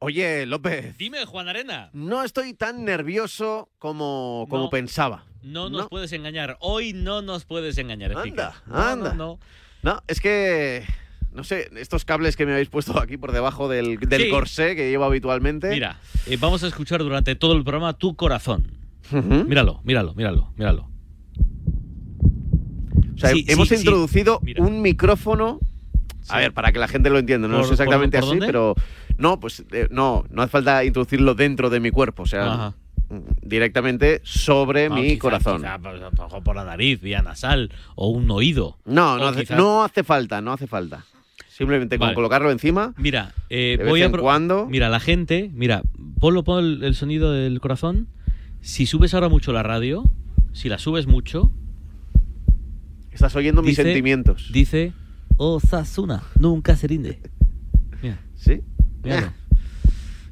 Oye, López, Dime, Juan Arena. no estoy tan nervioso como, como No. pensaba. No nos No. puedes engañar. Hoy no nos puedes engañar, Anda. No, anda. No, es que, no sé, estos cables que me habéis puesto aquí por debajo del, del Sí. corsé que llevo habitualmente. Mira, eh, vamos a escuchar durante todo el programa tu corazón. Míralo, míralo, míralo, míralo. O sea, Sí, hemos sí, introducido un micrófono. A Sí. ver, para que la gente lo entienda, no ¿Por- es exactamente por- por así, dónde? pero no, pues eh, no, no hace falta introducirlo dentro de mi cuerpo, o sea, Ajá. directamente sobre Ah, mi quizá- corazón. quizá, pues, lo mejor por la nariz, vía nasal o un oído. No, O no hace, quizá- no hace falta, no hace falta. Simplemente con Vale. colocarlo encima, Mira, eh, de vez voy a en cuando. Mira, la gente, mira, ponlo, pon el, el sonido del corazón. Si subes ahora mucho la radio, si la subes mucho, Estás oyendo mis sentimientos. dice Osasuna, nunca se rinde. Mira, ¿Sí? míralo.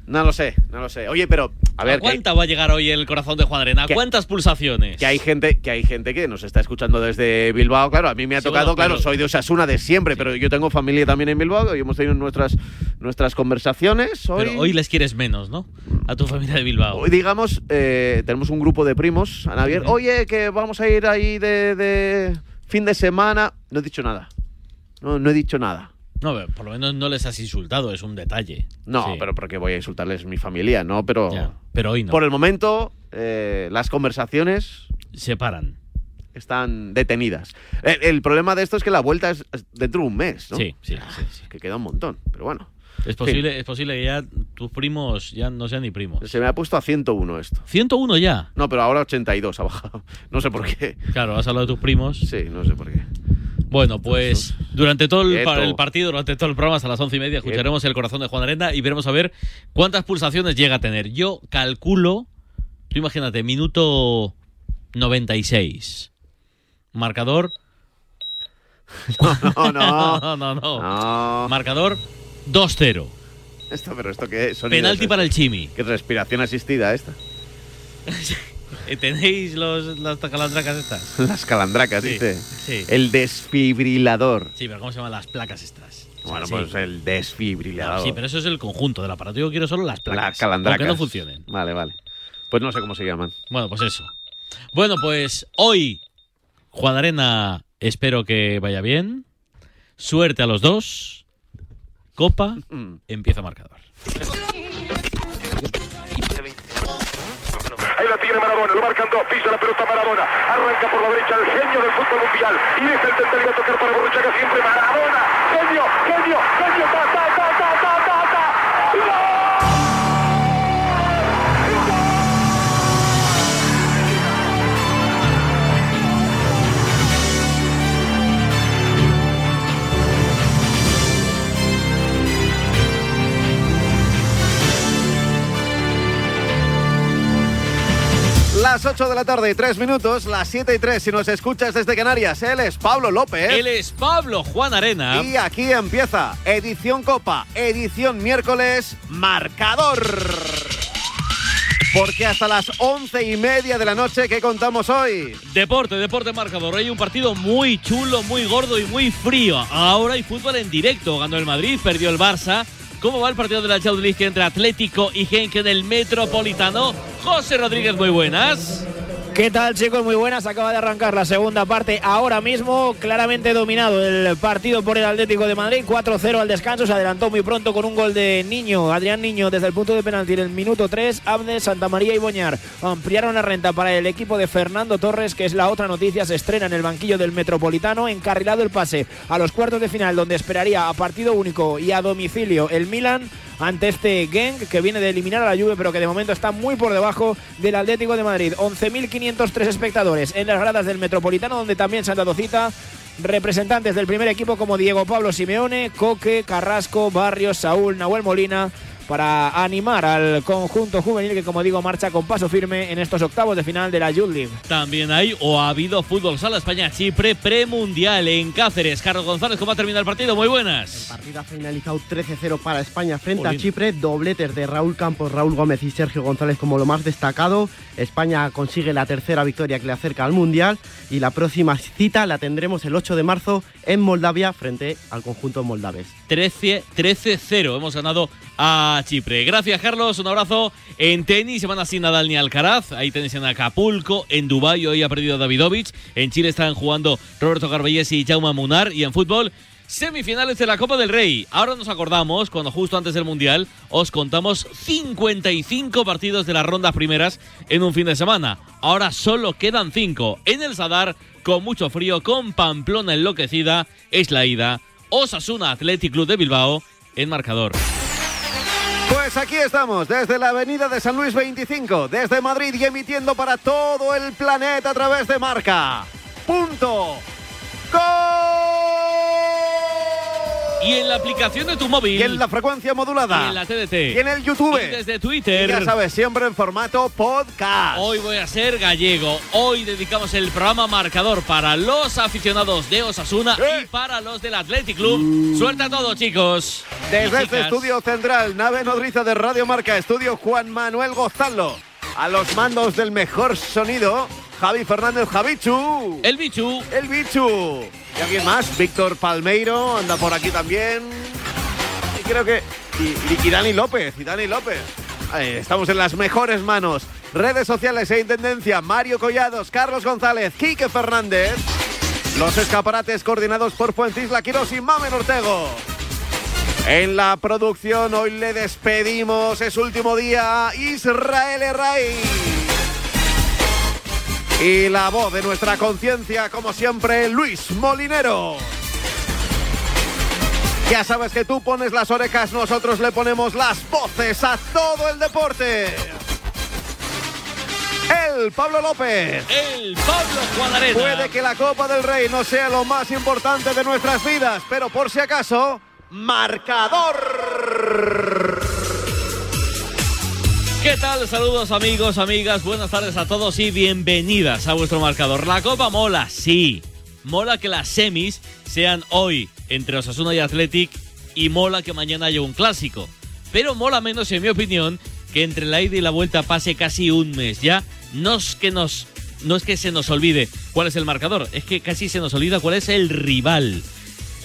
No lo sé, no lo sé. Oye, pero, a ver, hay, cuánta va a llegar hoy el corazón de Juan Arena? Que- ¿Cuántas pulsaciones? que hay gente que hay gente que nos está escuchando desde Bilbao. Claro, a mí me ha Sí, tocado, bueno, claro, pero- soy de Osasuna de siempre, Sí. pero yo tengo familia también en Bilbao y hemos tenido nuestras, nuestras conversaciones. Hoy, Pero hoy les quieres menos, ¿no? A tu familia de Bilbao. hoy, digamos, eh, tenemos un grupo de primos, Ana. Oye, que vamos a ir ahí de, de fin de semana. No he dicho nada. No, no he dicho nada. No, pero por lo menos no les has insultado, es un detalle. No, Sí, pero porque voy a insultarles mi familia, ¿no? Pero ya, pero hoy no. por el momento eh, las conversaciones Se paran. están detenidas. El, el problema de esto es que la vuelta es dentro de un mes, ¿no? Sí, sí, sí, sí. Que queda un montón, pero bueno. Es posible, es posible que ya tus primos ya no sean ni primos. Se me ha puesto a 101 esto. 101 ya. No, pero ahora 82 ha bajado. No sé por qué. Claro, has hablado de tus primos. Sí, no sé por qué. Bueno, pues durante todo el, partido, durante todo el programa, hasta las once y media, escucharemos el corazón de Juan Arena y veremos a ver cuántas pulsaciones llega a tener. Yo calculo, tú imagínate, minuto 96. Marcador. No, no. No, no, no. No. Marcador 2-0. Esto, pero esto qué es? Penalti para el Chimi. ¿Qué respiración asistida esta? Eh, ¿Tenéis los, las calandracas estas? Las calandracas, Sí, dice. sí. El desfibrilador. Sí, pero ¿cómo se llaman las placas estas? O sea, Bueno, sí. pues el desfibrilador. No, sí, pero eso es el conjunto del aparato. Yo quiero solo las placas. Las calandracas. Aunque no funcionen. Vale, vale. Pues no sé cómo se llaman. Bueno, pues eso. Bueno, pues hoy, Juan Arena, espero que vaya bien. Suerte a los dos. Copa, Mm. empieza marcador. Ahí la tiene Maradona, lo marcan dos, pisa la pelota Maradona, arranca por la derecha el genio del fútbol mundial. Y deja el tentativo a tocar para Borruchaga siempre. Maradona, genio, genio, genio, ta, ta, ta. Las 8 de la tarde y 3 minutos, las 7 y 3 si nos escuchas desde Canarias. Él es Pablo López. Él es Pablo Juan Arena. Y aquí empieza edición Copa, edición miércoles, marcador. Porque hasta las once y media de la noche, ¿qué contamos hoy? Deporte, deporte marcador. Hay un partido muy chulo, muy gordo y muy frío. Ahora hay fútbol en directo. Ganó el Madrid, perdió el Barça. ¿Cómo va el partido de la Champions League entre Atlético y Genk en el Metropolitano? José Rodríguez, muy buenas. ¿Qué tal chicos? Muy buenas. Acaba de arrancar la segunda parte ahora mismo. Claramente dominado el partido por el Atlético de Madrid. 4-0 al descanso. Se adelantó muy pronto con un gol de Niño. Adrián Niño desde el punto de penalti en el minuto 3. Abde, Santa María y Boñar ampliaron la renta para el equipo de Fernando Torres, que es la otra noticia. Se estrena en el banquillo del Metropolitano. Encarrilado el pase a los cuartos de final, donde esperaría a partido único y a domicilio el Milan ante este Genk que viene de eliminar a la Juve pero que de momento está muy por debajo del Atlético de Madrid. 11.503 espectadores en las gradas del Metropolitano donde también se han dado cita representantes del primer equipo como Diego Pablo Simeone, Coque, Carrasco, Barrios, Saúl, Nahuel Molina para animar al conjunto juvenil que como digo marcha con paso firme en estos octavos de final de la Youth League. También hay o ha habido fútbol sala España-Chipre premundial en Cáceres. Carlos González, ¿cómo ha terminado el partido? Muy buenas. El partido ha finalizado 13-0 para España frente a Chipre. Dobletes de Raúl Campos, Raúl Gómez y Sergio González como lo más destacado. España consigue la tercera victoria que le acerca al Mundial y la próxima cita la tendremos el 8 de marzo en Moldavia frente al conjunto moldaves. 13 13-0. Hemos ganado a Chipre. Gracias, Carlos. Un abrazo. En tenis se van así Nadal ni Alcaraz. Ahí tenéis en Acapulco. En Dubái hoy ha perdido Davidovich. En Chile están jugando Roberto Carballés y Jaume Munar. Y en fútbol, semifinales de la Copa del Rey. Ahora nos acordamos, cuando justo antes del Mundial os contamos 55 partidos de las rondas primeras en un fin de semana. Ahora solo quedan 5. En el Sadar, con mucho frío, con Pamplona enloquecida, es la ida. Osasuna Athletic Club de Bilbao en marcador. Pues aquí estamos, desde la avenida de San Luis 25, desde Madrid y emitiendo para todo el planeta a través de marca. Punto. Y en la aplicación de tu móvil. Y en la frecuencia modulada. y en la TDT. Y en el YouTube. Y desde Y Twitter. ya sabes, siempre en formato podcast. Hoy voy a ser gallego. Hoy dedicamos el programa marcador para los aficionados de Osasuna ¡Eh! y para los del Athletic Club. Suelta todo, chicos. Desde Y este estudio central, nave nodriza de Radio Marca, estudio Juan Manuel Gozalo. A los mandos del mejor sonido, Javi Fernández Javichu. El bichu. El bichu. ¿Y alguien más? Víctor Palmeiro anda por aquí también. Y creo que. Y, y Dani López. Y Dani López. Estamos en las mejores manos. Redes sociales e intendencia. Mario Collados, Carlos González, Quique Fernández. Los escaparates coordinados por Fuentisla Quirós y Mamen Ortego. En la producción hoy le despedimos, es último día, Israel Herray. Y la voz de nuestra conciencia, como siempre, Luis Molinero. Ya sabes que tú pones las orejas, nosotros le ponemos las voces a todo el deporte. El Pablo López. El Pablo Juan Arena. Puede que la Copa del Rey no sea lo más importante de nuestras vidas, pero por si acaso, marcador. ¿Qué tal? Saludos amigos, amigas, buenas tardes a todos y bienvenidas a vuestro marcador. La Copa mola, sí. Mola que las semis sean hoy entre Osasuna y Athletic y mola que mañana haya un clásico. Pero mola menos, en mi opinión, que entre la ida y la vuelta pase casi un mes ya. No es que no es que se nos olvide cuál es el marcador, es que casi se nos olvida cuál es el rival.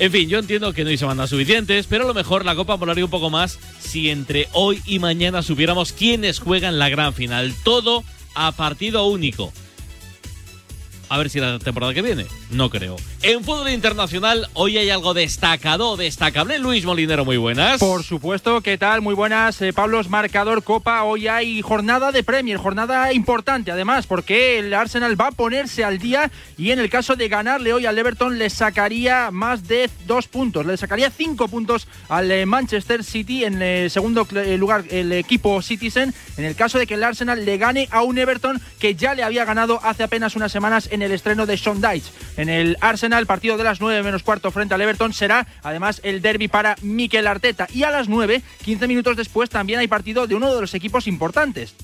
En fin, yo entiendo que no hay semanas suficientes, pero a lo mejor la Copa molaría un poco más si entre hoy y mañana supiéramos quiénes juegan la gran final. Todo a partido único. A ver si la temporada que viene. No creo. En fútbol internacional, hoy hay algo destacado, destacable. Luis Molinero, muy buenas. Por supuesto, ¿qué tal? Muy buenas, eh, Pablos, marcador Copa. Hoy hay jornada de Premier, jornada importante además, porque el Arsenal va a ponerse al día y en el caso de ganarle hoy al Everton le sacaría más de dos puntos, le sacaría cinco puntos al eh, Manchester City en eh, segundo eh, lugar el equipo Citizen. En el caso de que el Arsenal le gane a un Everton que ya le había ganado hace apenas unas semanas en el estreno de Sean Dyche. En el Arsenal, partido de las 9 menos cuarto frente al Everton, será además el derby para Mikel Arteta. Y a las 9, 15 minutos después, también hay partido de uno de los equipos importantes.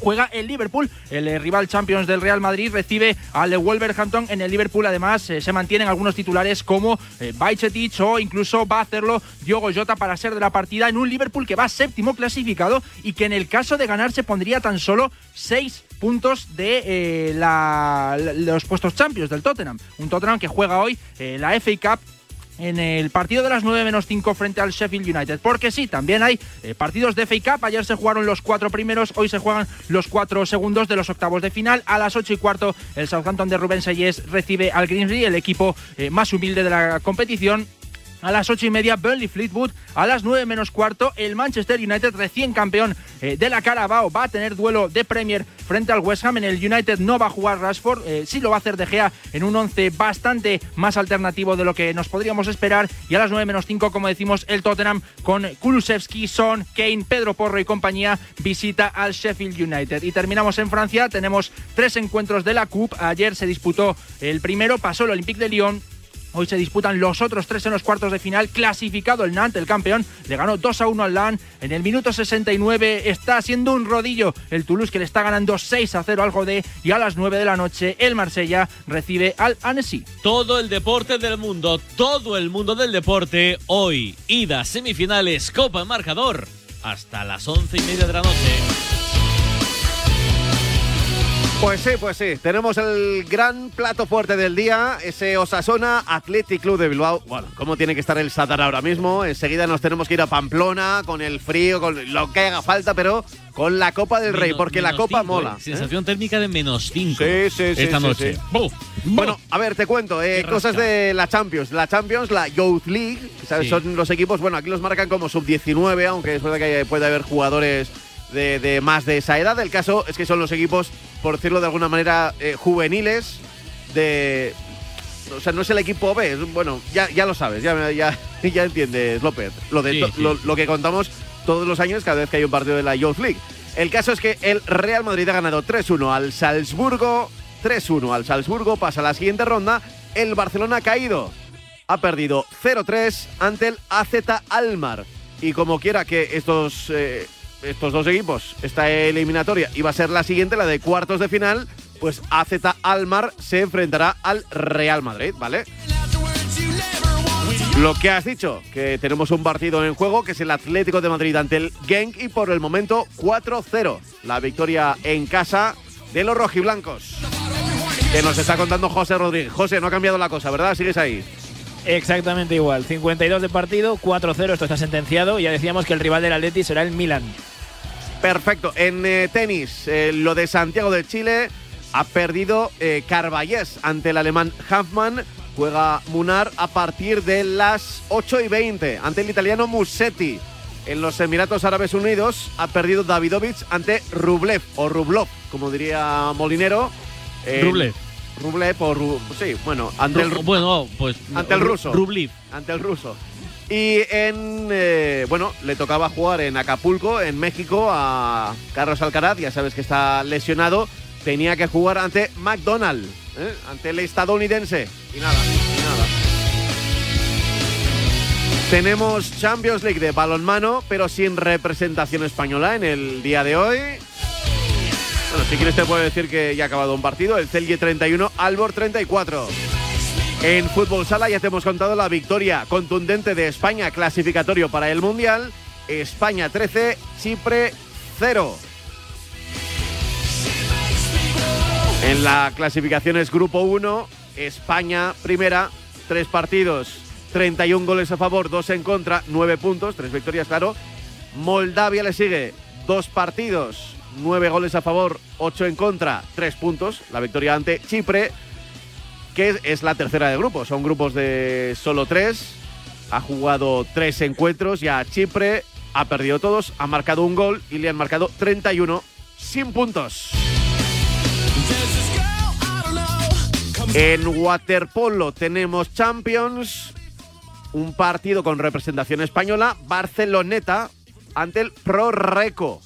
Juega el Liverpool, el eh, rival Champions del Real Madrid, recibe al Wolverhampton. En el Liverpool, además, eh, se mantienen algunos titulares como eh, Bajcetic o incluso va a hacerlo Diogo Jota para ser de la partida en un Liverpool que va séptimo clasificado y que en el caso de ganar se pondría tan solo seis puntos de la- los puestos Champions del Tottenham. Un Tottenham que juega hoy la FA Cup en el partido de las 9 menos 5 frente al Sheffield United. Porque sí, también hay eh, partidos de FA Cup. Ayer se jugaron los cuatro primeros, hoy se juegan los cuatro segundos de los octavos de final. A las 8 y cuarto, el Southampton de Rubén Sayes recibe al Grimsby, el equipo eh, más humilde de la competición. A las ocho y media, Burnley Fleetwood. A las nueve menos cuarto, el Manchester United, recién campeón eh, de la Carabao, va a tener duelo de Premier frente al West Ham. En el United no va a jugar Rashford, eh, sí lo va a hacer De Gea en un once bastante más alternativo de lo que nos podríamos esperar. Y a las nueve menos cinco, como decimos, el Tottenham con Kulusevski, Son, Kane, Pedro Porro y compañía visita al Sheffield United. Y terminamos en Francia, tenemos tres encuentros de la Coupe. Ayer se disputó el primero, pasó el Olympique de Lyon. Hoy se disputan los otros tres en los cuartos de final. Clasificado el Nantes, el campeón, le ganó 2 a 1 al LAN. En el minuto 69 está haciendo un rodillo el Toulouse que le está ganando 6 a 0 al Godé. Y a las 9 de la noche el Marsella recibe al Annecy. Todo el deporte del mundo, todo el mundo del deporte, hoy, ida, semifinales, Copa marcador, hasta las once y media de la noche. Pues sí, pues sí. Tenemos el gran plato fuerte del día, ese Osasona Athletic Club de Bilbao. Bueno, ¿cómo tiene que estar el Sadar ahora mismo? Enseguida nos tenemos que ir a Pamplona con el frío, con lo que haga falta, pero con la Copa del Rey, porque la Copa cinco, mola. eh. ¿eh? Sensación térmica de menos 5 Sí, sí, sí, esta noche. Bueno, a ver, te cuento, eh, cosas de la Champions. La Champions, la Youth League, son los equipos, bueno, aquí los marcan como sub-19, aunque es verdad que puede haber jugadores de, de más de esa edad. El caso es que son los equipos, por decirlo de alguna manera, eh, juveniles de... O sea, no es el equipo B, es- bueno, ya, ya lo sabes, ya, ya, ya entiendes, López. Lo, de Sí, to- sí. Lo, lo que contamos todos los años cada vez que hay un partido de la Youth League. El caso es que el Real Madrid ha ganado 3-1 al Salzburgo. 3-1 al Salzburgo, pasa a la siguiente ronda. El Barcelona ha caído. Ha perdido 0-3 ante el AZ Almar. Y como quiera que estos, eh, estos dos equipos, esta eliminatoria iba a ser la siguiente, la de cuartos de final, pues AZ Almar se enfrentará al Real Madrid, ¿vale? Lo que has dicho, que tenemos un partido en juego, que es el Atlético de Madrid ante el Genk y por el momento 4-0. La victoria en casa de los rojiblancos. Que nos está contando José Rodríguez. José, no ha cambiado la cosa, ¿verdad? Sigues ahí. Exactamente igual. 52 de partido, 4-0, esto está sentenciado. Ya decíamos que el rival del Atleti será el Milan. Perfecto. En eh, tenis, eh, lo de Santiago de Chile ha perdido eh, Carballés ante el alemán Hanfmann. Juega Munar a partir de las 8 y 20 ante el italiano Musetti. En los Emiratos Árabes Unidos ha perdido Davidovich ante Rublev o Rublov, como diría Molinero. En- Rublev. Rublev o Ru- sí, bueno, ante el, bueno, pues. Ante el Ru- ruso. Rublev. ante el ruso. Y en. eh, bueno, le tocaba jugar en Acapulco, en México, a Carlos Alcaraz. Ya sabes que está lesionado. Tenía que jugar ante McDonald, ¿eh? ante el estadounidense. Y nada, y nada. Tenemos Champions League de balonmano, pero sin representación española en el día de hoy. Bueno, si quieres te puedo decir que ya ha acabado un partido. El Celje 31, Albor 34. En fútbol sala ya te hemos contado la victoria contundente de España clasificatorio para el Mundial. España 13, Chipre 0. En la clasificación es Grupo 1, España primera, tres partidos, 31 goles a favor, dos en contra, 9 puntos, tres victorias, claro. Moldavia le sigue, dos partidos, 9 goles a favor, 8 en contra, 3 puntos, la victoria ante Chipre que es, la tercera de grupo. Son grupos de solo tres. Ha jugado tres encuentros. Ya Chipre ha perdido todos. Ha marcado un gol y le han marcado 31 sin puntos. En waterpolo tenemos Champions. Un partido con representación española. Barceloneta ante el Pro Reco.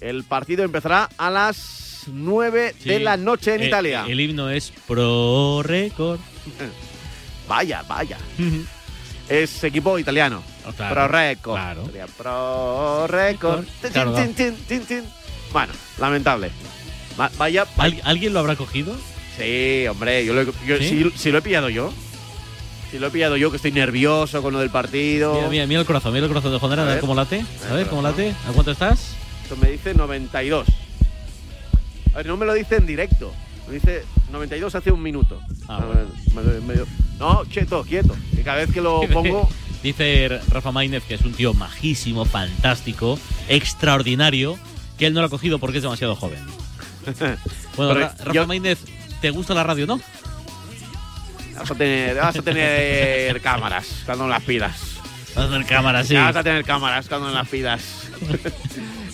El partido empezará a las 9 de la noche en Eh, Italia. El himno es Pro Record. Vaya, vaya. Es equipo italiano. Oh, claro, Pro Record. claro. Pro Record. Claro. Bueno, lamentable. Va- Vaya, vaya. ¿Al- ¿Alguien lo habrá cogido? Sí, hombre, yo, lo, he- yo- ¿Sí? si, si lo he pillado yo. Si lo he pillado yo, que estoy nervioso con lo del partido. Mira, mira, mira el corazón, mira el corazón de Juan A ver cómo late. A ver el cómo late. ¿A cuánto estás? Esto me dice 92. A ver, no me lo dice en directo. Me dice 92 hace un minuto. Ah, me- me- no, quieto, quieto. Que cada vez que lo pongo. Dice Rafa Maínez que es un tío majísimo, fantástico, extraordinario, que él no lo ha cogido porque es demasiado joven. Bueno, Ra- Rafa yo- Maínez, ¿te gusta la radio, no? Vas a tener, vas a tener cámaras cuando las pidas. Vas a hacer cámara, sí. Vas a tener cámaras cuando las pidas.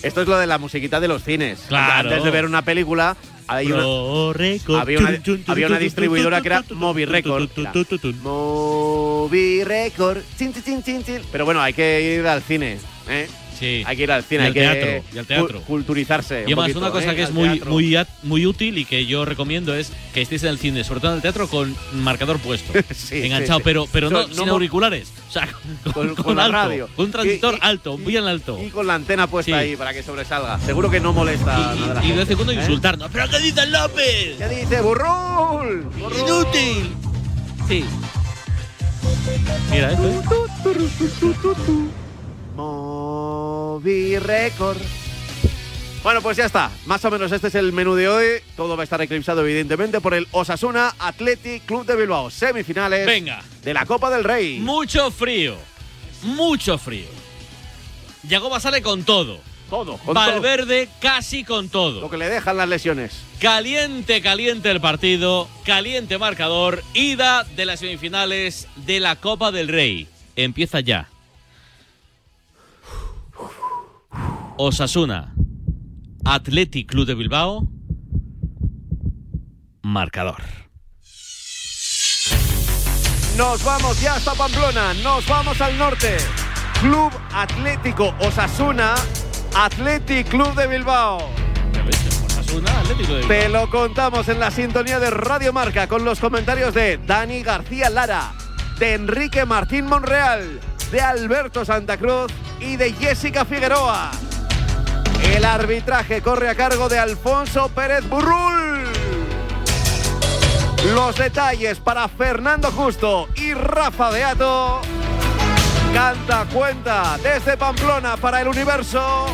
Esto es lo de la musiquita de los cines. Claro. Antes de ver una película, hay una, había una- había distribuidora que era tun, Record. Pero bueno, hay que ir al cine. ¿eh? Sí. Hay que ir al cine, Y hay que teatro, y al teatro. cu- culturizarse. Y un además, poquito, una cosa ¿eh? que es muy, muy, muy útil y que yo recomiendo es que estéis en el cine, sobre todo en el teatro, con marcador puesto. Sí, enganchado, sí, pero, pero no, No- sin auriculares. O sea, con, Con- con con la alto, radio. Con un transistor Y- y- alto, muy en alto. Y con la antena puesta ahí para que sobresalga. Seguro que no molesta Y, nada. y de vez en cuando ¿eh? insultarnos. ¿Pero qué dice López? ¿Qué dice? ¡Burrul! ¡Burrul! ¡Inútil! Sí. Mira esto. ¿eh? Movi Record. Bueno, pues ya está. Más o menos este es el menú de hoy. Todo va a estar eclipsado, evidentemente, por el Osasuna Athletic Club de Bilbao. Semifinales Venga. de la Copa del Rey. Mucho frío. Mucho frío. Yagoba sale con todo. todo. con Valverde casi con todo. todo. Lo que le dejan las lesiones. Caliente, caliente el partido. Caliente marcador. Ida de las semifinales de la Copa del Rey. Empieza ya. Osasuna. Athletic Club de Bilbao. Marcador. Nos vamos ya hasta Pamplona. Nos vamos al norte. Club Atlético Osasuna. Athletic Club de Bilbao. Osasuna, Atlético de Bilbao. Te lo contamos en la sintonía de Radio Marca con los comentarios de Dani García Lara, de Enrique Martín Monreal, de Alberto Santa Cruz y de Jessica Figueroa. El arbitraje corre a cargo de Alfonso Pérez Burrul. Los detalles para Fernando Justo y Rafa Beato. Canta cuenta desde Pamplona para el universo.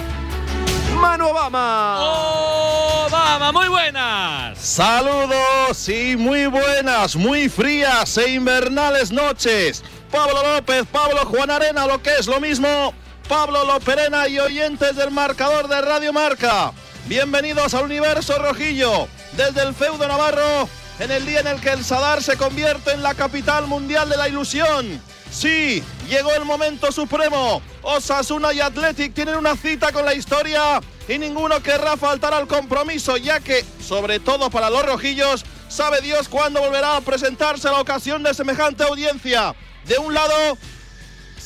Manu Obama. Obama, muy buenas. Saludos y muy buenas, muy frías e invernales noches. Pablo López, Pablo Juan Arena, lo que es lo mismo. Pablo Loperena y oyentes del marcador de Radio Marca. Bienvenidos al universo rojillo. Desde el feudo navarro, en el día en el que el Sadar se convierte en la capital mundial de la ilusión. Sí, llegó el momento supremo. Osasuna y Athletic tienen una cita con la historia y ninguno querrá faltar al compromiso, ya que, sobre todo para los rojillos, sabe Dios cuándo volverá a presentarse la ocasión de semejante audiencia. De un lado,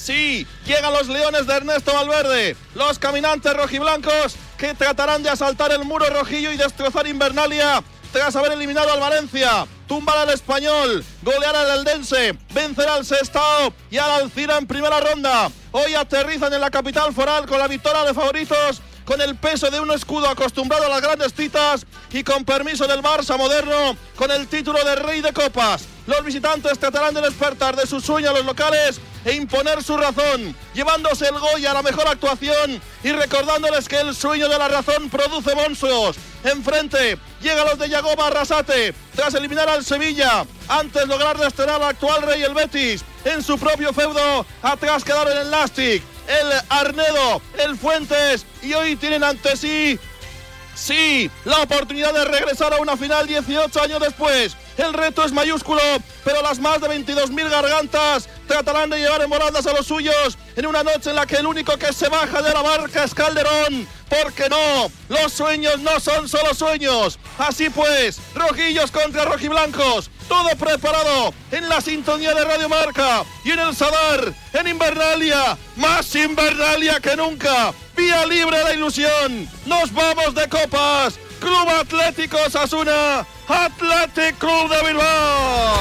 Sí, llegan los Leones de Ernesto Valverde, los caminantes rojiblancos que tratarán de asaltar el muro rojillo y destrozar Invernalia tras haber eliminado al Valencia, tumbar al Español, golear al Eldense, vencer al Sestao y al Alcira en primera ronda. Hoy aterrizan en la capital foral con la victoria de favoritos con el peso de un escudo acostumbrado a las grandes citas y con permiso del Barça moderno con el título de Rey de Copas. Los visitantes tratarán de despertar de sus sueños a los locales e imponer su razón, llevándose el Goya a la mejor actuación y recordándoles que el sueño de la razón produce monstruos. Enfrente llegan los de Yagoba Arrasate tras eliminar al Sevilla, antes lograr destrenar al actual Rey el Betis en su propio feudo, atrás quedaron el Elastic, el Arnedo, el Fuentes y hoy tienen ante sí Sí, la oportunidad de regresar a una final 18 años después. El reto es mayúsculo, pero las más de 22.000 gargantas tratarán de llevar en volandas a los suyos en una noche en la que el único que se baja de la barca es Calderón. Porque no, los sueños no son solo sueños. Así pues, rojillos contra rojiblancos. Todo preparado en la sintonía de Radio Marca y en el Sadar, en Invernalia, más Invernalia que nunca. Vía libre la ilusión. Nos vamos de copas. Club Atlético Sasuna, Athletic Club de Bilbao.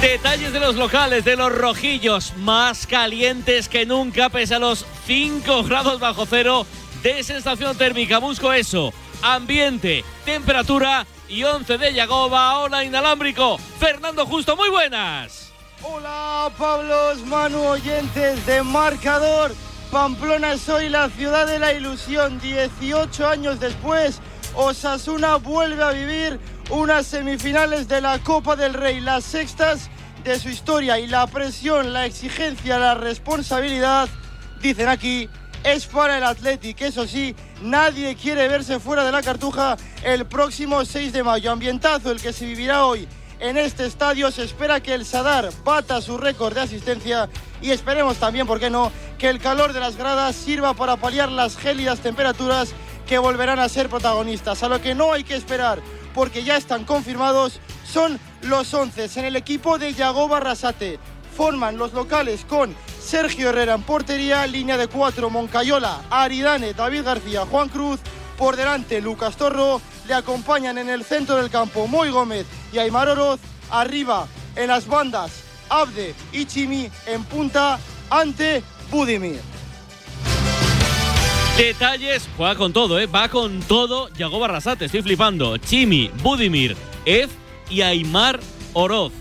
Detalles de los locales, de los rojillos, más calientes que nunca, pese a los 5 grados bajo cero de sensación térmica. Busco eso. Ambiente, temperatura y 11 de Yagoba. Hola, inalámbrico. Fernando Justo, muy buenas. Hola, Pablos, Manu, oyentes de marcador. Pamplona soy la ciudad de la ilusión. 18 años después, Osasuna vuelve a vivir unas semifinales de la Copa del Rey, las sextas de su historia y la presión, la exigencia, la responsabilidad, dicen aquí, es para el Athletic. Eso sí, nadie quiere verse fuera de la cartuja el próximo 6 de mayo. Ambientazo el que se vivirá hoy en este estadio. Se espera que el Sadar bata su récord de asistencia y esperemos también, ¿por qué no?, que el calor de las gradas sirva para paliar las gélidas temperaturas que volverán a ser protagonistas. A lo que no hay que esperar, porque ya están confirmados, son los 11 en el equipo de Yago Barrasate. Forman los locales con Sergio Herrera en portería, línea de cuatro, Moncayola, Aridane, David García, Juan Cruz, por delante Lucas Torro, le acompañan en el centro del campo Moy Gómez y Aymar Oroz, arriba en las bandas Abde y Chimi en punta ante Budimir. Detalles, juega con todo, ¿eh? Va con todo Yago Barrasate, estoy flipando. Chimi, Budimir, Ed y Aymar Oroz.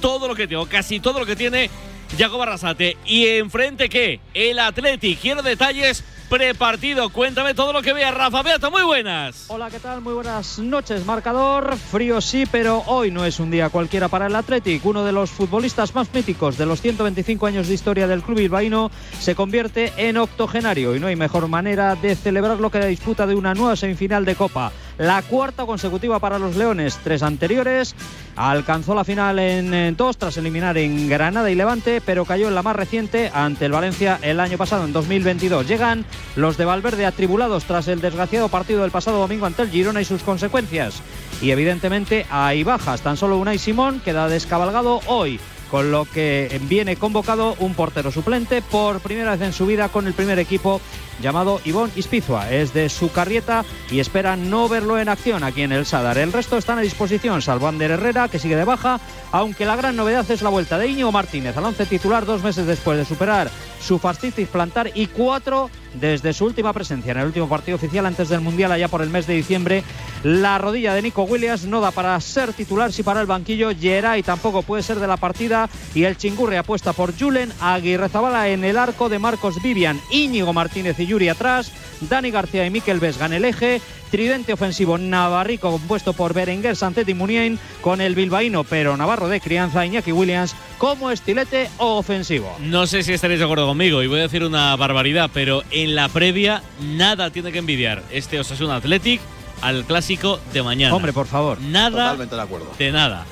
Todo lo que tengo, casi todo lo que tiene Yago Barrasate. ¿Y enfrente qué? El Athletic. Quiero detalles prepartido. Cuéntame todo lo que veas, Rafa Beato. Muy buenas. Hola, ¿qué tal? Muy buenas noches. Marcador frío sí, pero hoy no es un día cualquiera para el Athletic. Uno de los futbolistas más míticos de los 125 años de historia del club bilbaíno se convierte en octogenario y no hay mejor manera de celebrarlo que la disputa de una nueva semifinal de Copa la cuarta consecutiva para los Leones, tres anteriores. Alcanzó la final en, dos tras eliminar en Granada y Levante, pero cayó en la más reciente ante el Valencia el año pasado, en 2022. Llegan los de Valverde atribulados tras el desgraciado partido del pasado domingo ante el Girona y sus consecuencias. Y evidentemente hay bajas. Tan solo Unai Simón queda descabalgado hoy con lo que viene convocado un portero suplente por primera vez en su vida con el primer equipo llamado Ivón Ispizua. Es de su carrieta y espera no verlo en acción aquí en el Sadar. El resto están a disposición, salvo Ander Herrera, que sigue de baja, aunque la gran novedad es la vuelta de Íñigo Martínez al once titular dos meses después de superar su fascitis plantar y cuatro desde su última presencia en el último partido oficial antes del Mundial allá por el mes de diciembre. La rodilla de Nico Williams no da para ser titular si para el banquillo. Geray tampoco puede ser de la partida y el Chingurri apuesta por Julen Aguirre Zabala en el arco de Marcos Vivian, Íñigo Martínez y Yuri atrás, Dani García y Miquel Vesga en el eje, tridente ofensivo Navarrico compuesto por Berenguer, Sancet y Munien con el bilbaíno pero Navarro de crianza Iñaki Williams como estilete ofensivo. No sé si estaréis de acuerdo conmigo y voy a decir una barbaridad, pero en la previa nada tiene que envidiar este Osasuna Athletic al clásico de mañana. Hombre, por favor. Nada Totalmente de acuerdo. de nada.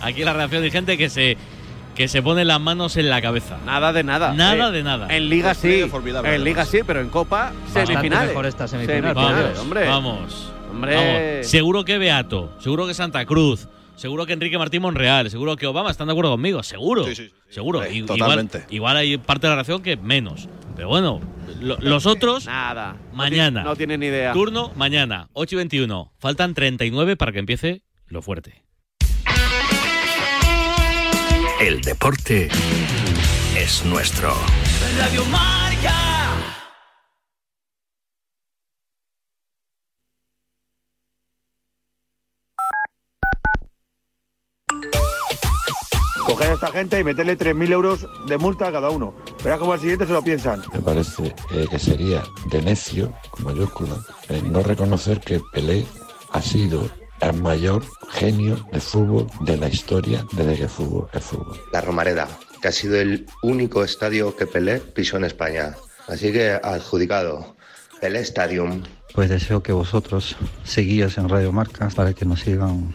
Aquí la reacción de gente que se que se pone las manos en la cabeza. Nada de nada. Nada Eh, de nada. En Liga sí. Playoff formidable, En Liga sí, pero en Copa Bastante semifinales. mejor esta semifinal, Vamos, hombre. vamos. Hombre. Vamos. Seguro que Beato, seguro que Santa Cruz, seguro que Enrique Martín Monreal, seguro que Obama están de acuerdo conmigo, seguro. Sí, sí, sí, sí. seguro. Sí, totalmente. Igual, igual hay parte de la relación que menos. Pero bueno, lo- los otros, Nada. Mañana. No tienen ni idea. turno mañana, 8 y 21. Faltan 39 para que empiece lo fuerte. El deporte es nuestro. Radio Marca. coger a esta gente y meterle 3.000 euros de multa a cada uno. Verás como al siguiente se lo piensan. Me parece eh, que sería de necio, con mayúscula, eh, no reconocer que Pelé ha sido el mayor genio de fútbol de la historia desde que el fútbol es fútbol. La Romareda, que ha sido el único estadio que Pelé pisó en España. Así que adjudicado. Pelé Stadium. Pues deseo que vosotros seguíos en Radio Marca para que nos sigan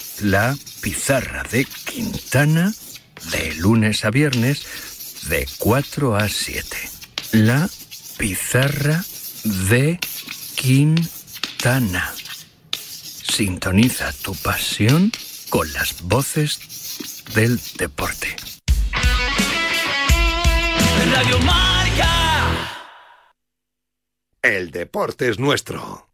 la pizarra de Quintana de lunes a viernes de 4 a 7. La pizarra de Quintana. Sintoniza tu pasión con las voces del deporte. Radio Marca. El deporte es nuestro.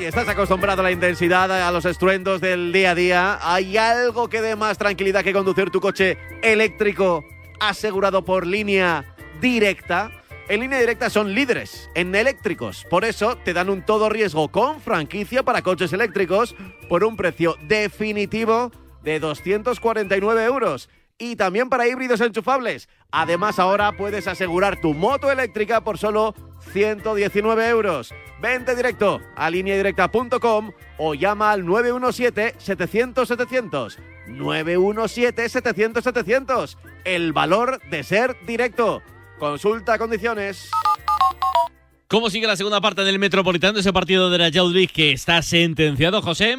Estás acostumbrado a la intensidad, a los estruendos del día a día. ¿Hay algo que dé más tranquilidad que conducir tu coche eléctrico asegurado por línea directa? En línea directa son líderes en eléctricos. Por eso te dan un todo riesgo con franquicia para coches eléctricos por un precio definitivo de 249 euros. Y también para híbridos enchufables. Además, ahora puedes asegurar tu moto eléctrica por solo 119 euros. Vente directo a lineadirecta.com o llama al 917-700-700. 917-700-700. El valor de ser directo. Consulta condiciones. ¿Cómo sigue la segunda parte del Metropolitano, ese partido de la League que está sentenciado, José?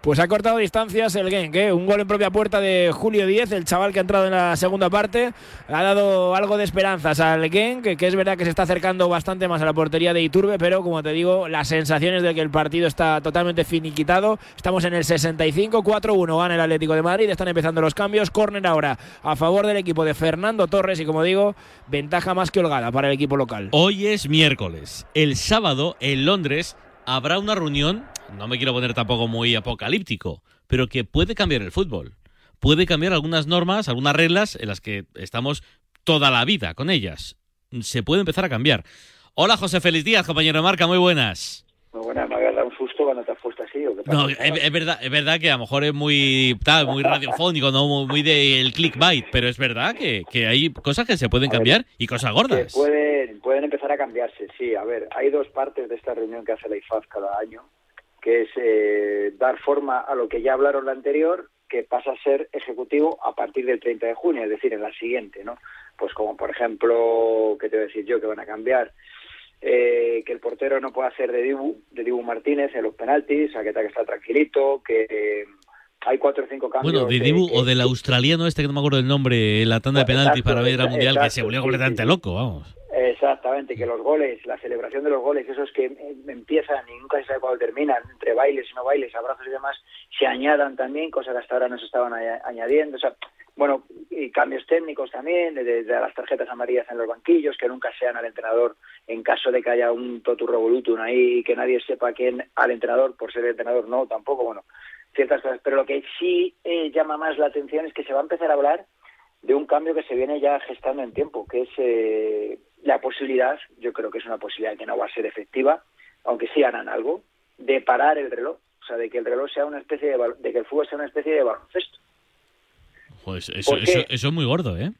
Pues ha cortado distancias el Genk, ¿eh? un gol en propia puerta de Julio 10, el chaval que ha entrado en la segunda parte, ha dado algo de esperanzas al Genk, que es verdad que se está acercando bastante más a la portería de Iturbe, pero como te digo, las sensaciones de que el partido está totalmente finiquitado. Estamos en el 65, 4-1 gana el Atlético de Madrid, están empezando los cambios, córner ahora a favor del equipo de Fernando Torres y como digo, ventaja más que holgada para el equipo local. Hoy es miércoles. El sábado en Londres habrá una reunión, no me quiero poner tampoco muy apocalíptico, pero que puede cambiar el fútbol. Puede cambiar algunas normas, algunas reglas en las que estamos toda la vida con ellas. Se puede empezar a cambiar. Hola José Félix Díaz, compañero de marca, muy buenas. Muy buenas, dado un te has puesto así. ¿o qué pasa? No, es, es verdad, es verdad que a lo mejor es muy tal, muy radiofónico, no muy, del clickbait, pero es verdad que, que hay cosas que se pueden ver, cambiar y cosas gordas. pueden, pueden empezar a cambiarse, sí. A ver, hay dos partes de esta reunión que hace la IFAF cada año, que es eh, dar forma a lo que ya hablaron la anterior, que pasa a ser ejecutivo a partir del 30 de junio, es decir, en la siguiente, ¿no? Pues como por ejemplo, ¿qué te voy a decir yo? Que van a cambiar eh, que el portero no puede hacer de Dibu, de Dibu Martínez en los penaltis, a que que está tranquilito, que eh, hay cuatro o cinco cambios. Bueno, de Dibu que- o del australiano este que no me acuerdo el nombre, en la tanda de penaltis Exacto, para ver al mundial, que se volvió completamente sí. loco, vamos. Exactamente, que los goles, la celebración de los goles, esos que eh, empiezan y nunca se sabe cuándo terminan, entre bailes y no bailes, abrazos y demás, se añadan también, cosas que hasta ahora no se estaban añadiendo. O sea, bueno, y cambios técnicos también, de, de las tarjetas amarillas en los banquillos, que nunca sean al entrenador en caso de que haya un totu revolutum ahí y que nadie sepa quién al entrenador, por ser entrenador, no, tampoco, bueno, ciertas cosas. Pero lo que sí eh, llama más la atención es que se va a empezar a hablar de un cambio que se viene ya gestando en tiempo, que es eh, la posibilidad, yo creo que es una posibilidad que no va a ser efectiva, aunque sí harán algo, de parar el reloj, o sea, de que el reloj sea una especie de, de que el fútbol sea una especie de baloncesto. Pues eso, eso es muy gordo, ¿eh?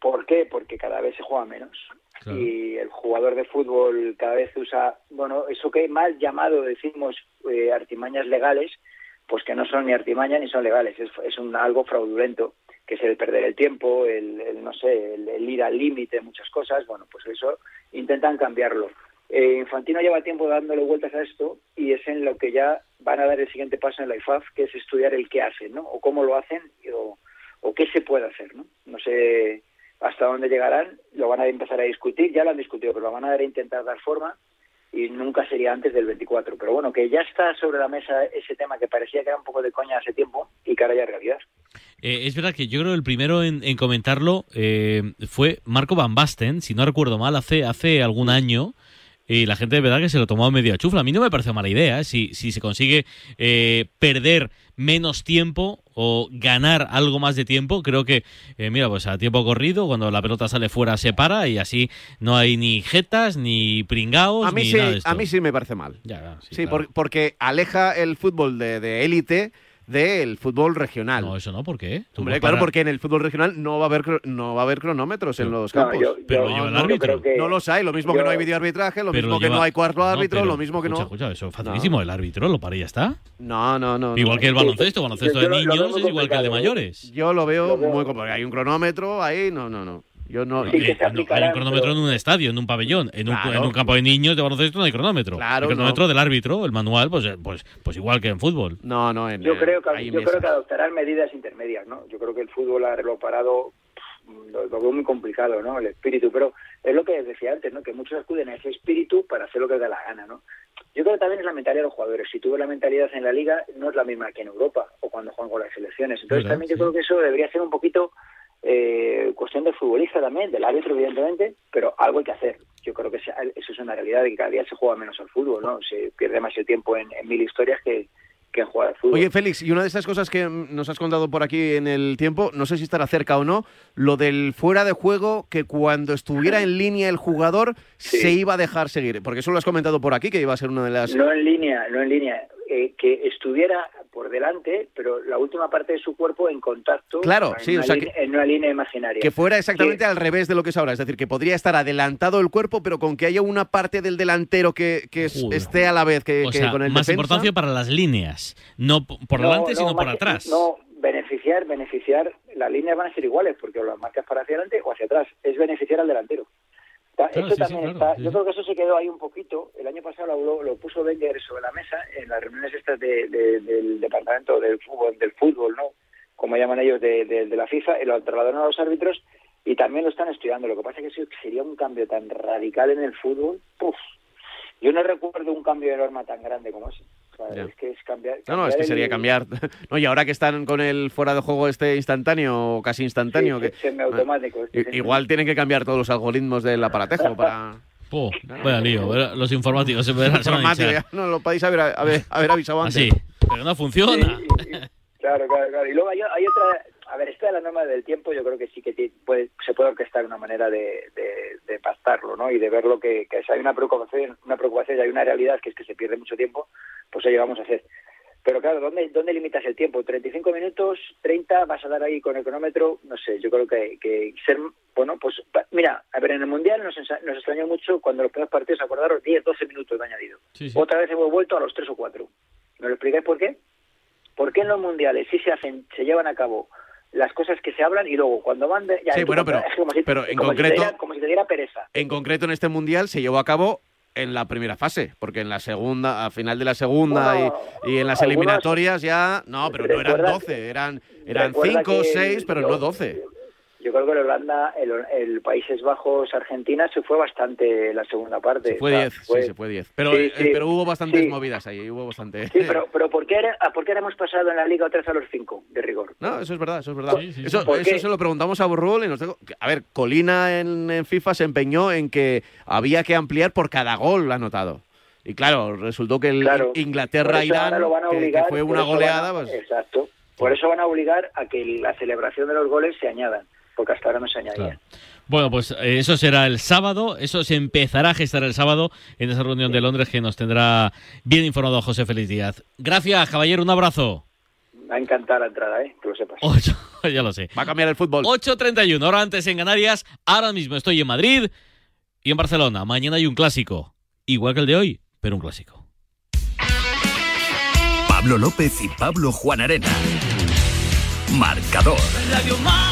¿Por qué? Porque cada vez se juega menos. Y el jugador de fútbol cada vez usa, bueno, eso que mal llamado, decimos, eh, artimañas legales, pues que no son ni artimañas ni son legales, es, es un, algo fraudulento, que es el perder el tiempo, el, el, no sé, el, el ir al límite, muchas cosas, bueno, pues eso intentan cambiarlo. Eh, Infantino lleva tiempo dándole vueltas a esto y es en lo que ya van a dar el siguiente paso en la IFAF, que es estudiar el qué hacen, ¿no? O cómo lo hacen o, qué se puede hacer, ¿no? No sé hasta dónde llegarán, lo van a empezar a discutir, ya lo han discutido, pero lo van a dar a intentar dar forma y nunca sería antes del 24. Pero bueno, que ya está sobre la mesa ese tema que parecía que era un poco de coña hace tiempo y que ahora ya es realidad. Eh, es verdad que yo creo que el primero en, en comentarlo eh, fue Marco Van Basten, si no recuerdo mal, hace, hace algún año. Y la gente de verdad que se lo tomó a media chufla. A mí no me parece mala idea. ¿eh? Si, si se consigue eh, perder menos tiempo o ganar algo más de tiempo, creo que, eh, mira, pues a tiempo corrido, cuando la pelota sale fuera, se para y así no hay ni jetas, ni pringaos, A mí, ni sí, nada de esto. a mí sí me parece mal. Ya, sí, Sí, claro. por- porque aleja el fútbol de de élite del fútbol regional. No, eso no, ¿por qué? Hombre, claro, para- porque en el fútbol regional no va a haber no va a haber cronómetros en los No, campos. yo- Pero lo lleva el no, árbitro. creo que- No los hay, lo mismo que no hay videoarbitraje, lo Pero mismo que lleva- no hay cuarto árbitro, pero, lo mismo que escucha, no. Escucha, eso es facilísimo. El árbitro lo para y ya está. No, no, no. Igual no. que el baloncesto, baloncesto de niños es igual que el de ¿eh? mayores. Yo lo veo muy complicado. Hay un cronómetro ahí, no, no, no. Yo no. Eh, no, hay un cronómetro en un estadio, en un pabellón, en un, Claro. en un campo de niños de baloncesto no hay cronómetro. Claro, el cronómetro no. del árbitro, el manual, pues, eh, pues, pues igual que en fútbol. No, no, en, Yo creo que yo creo que adoptarán medidas intermedias, ¿no? Yo creo que el fútbol a reloj parado lo, lo veo muy complicado, ¿no? El espíritu, pero es lo que decía antes, ¿no? Que muchos acuden a ese espíritu para hacer lo que les da la gana, ¿no? Yo creo que también es la mentalidad de los jugadores. Si tú ves la mentalidad en la liga, no es la misma que en Europa o cuando juegan con las selecciones. Entonces Verdad, también yo creo que eso debería ser un poquito eh, cuestión del futbolista también, del árbitro evidentemente, pero algo hay que hacer. Yo creo que eso es una realidad de que cada día se juega menos al fútbol, ¿no? Se pierde más el tiempo en, en mil historias que, que en jugar al fútbol. Oye, Félix, y una de esas cosas que nos has contado por aquí en el tiempo, no sé si estará cerca o no, lo del fuera de juego, que cuando estuviera en línea el jugador se iba a dejar seguir. Porque eso lo has comentado por aquí, que iba a ser una de las... No en línea, no en línea. Eh, que estuviera por delante, pero la última parte de su cuerpo en contacto Claro, en, sí, una o sea línea, que- en una línea imaginaria. Que fuera exactamente Que- al revés de lo que es ahora. Es decir, que podría estar adelantado el cuerpo, pero con que haya una parte del delantero que, esté a la vez que, O que sea, con el más defensa. importancia para las líneas. No por No, delante, no, sino por atrás. No, beneficiar, beneficiar, las líneas van a ser iguales, porque o las marcas para hacia adelante o hacia atrás. Es beneficiar al delantero. Está, Claro, esto sí, sí, también claro, está. sí, Yo creo que eso se quedó ahí un poquito. El año pasado lo, puso Wenger sobre la mesa en las reuniones estas de- de- del departamento del fútbol, del fútbol, ¿no? Como llaman ellos de, la FIFA, y lo trasladaron a los árbitros y también lo están estudiando. Lo que pasa es que sería un cambio tan radical en el fútbol. Puf. Yo no recuerdo un cambio de norma tan grande como ese. Sea, Ya. es que es cambiar. No, no, es que cambiar sería el- cambiar. No, y ahora que están con el fuera de juego este instantáneo o casi instantáneo, Sí, que semiautomático, este, i- sí. igual tienen que cambiar todos los algoritmos del aparatejo para Puh, vaya lío. Los informáticos se informática. hinchar. ya No lo podéis haber, haber, haber avisado antes. Así, pero no funciona. Claro, claro, claro. Y luego hay, hay otra. A ver, esta de la norma del tiempo, yo creo que sí que puede, se puede orquestar una manera de, de, de pactarlo, ¿no? Y de ver lo que, que si hay una preocupación, una preocupación y hay una realidad que es que se pierde mucho tiempo, pues ahí vamos a hacer. Pero claro, ¿dónde, ¿dónde limitas el tiempo? ¿35 minutos? ¿30? ¿Vas a dar ahí con el cronómetro? No sé, yo creo que, que ser. Bueno, pues mira, a ver, en el Mundial nos, nos extrañó mucho cuando los primeros partidos acordaron 10, 12 minutos de añadido. Sí, sí. Otra vez hemos vuelto a los 3 o 4. ¿Me lo explicáis por qué? ¿Por qué en los mundiales sí se hacen, se llevan a cabo las cosas que se hablan y luego cuando van de, ya, Sí, bueno, pero- es como si- pero en como si te concreto- diera- como si te diera pereza. En concreto, en este mundial se llevó a cabo en la primera fase, porque en la segunda, a final de la segunda Bueno, y, y en las eliminatorias ya. No, pero no eran Recuerda- 12, eran, eran recuerda 5 o que 6, pero yo- no 12. Yo creo que el Holanda, el, el Países Bajos, Argentina se fue bastante la segunda parte. Se fue O sea, 10, sí, se fue 10. Pero, Sí, eh, sí, pero hubo bastantes sí. movidas ahí, hubo bastante. Sí, pero, pero ¿por, qué, era- ¿por qué ahora hemos pasado en la liga otra vez a los 5 de rigor? No, eso es verdad, eso es verdad. Eso sí. ¿Por eso se lo preguntamos a Burrul y nos dijo, a ver, Colina en, en FIFA se empeñó en que había que ampliar por cada gol anotado. Y claro, resultó que el Claro. Inglaterra-Irán, que- fue una van goleada, pues Exacto. Por eso van a obligar a que la celebración de los goles se añadan, porque hasta ahora no se añadía. Bueno, pues eh, eso será el sábado, eso se empezará a gestar el sábado en esa reunión de Londres que nos tendrá bien informado José Félix Díaz. Gracias, caballero, un abrazo. Me va a encantar la entrada, ¿eh? Que lo sepas. Ocho, ya lo sé. Va a cambiar el fútbol. 8.31, ahora antes en Canarias, ahora mismo estoy en Madrid y en Barcelona. Mañana hay un clásico, igual que el de hoy, pero un clásico. Pablo López y Pablo Juan Arena. Marcador. Radio Marca.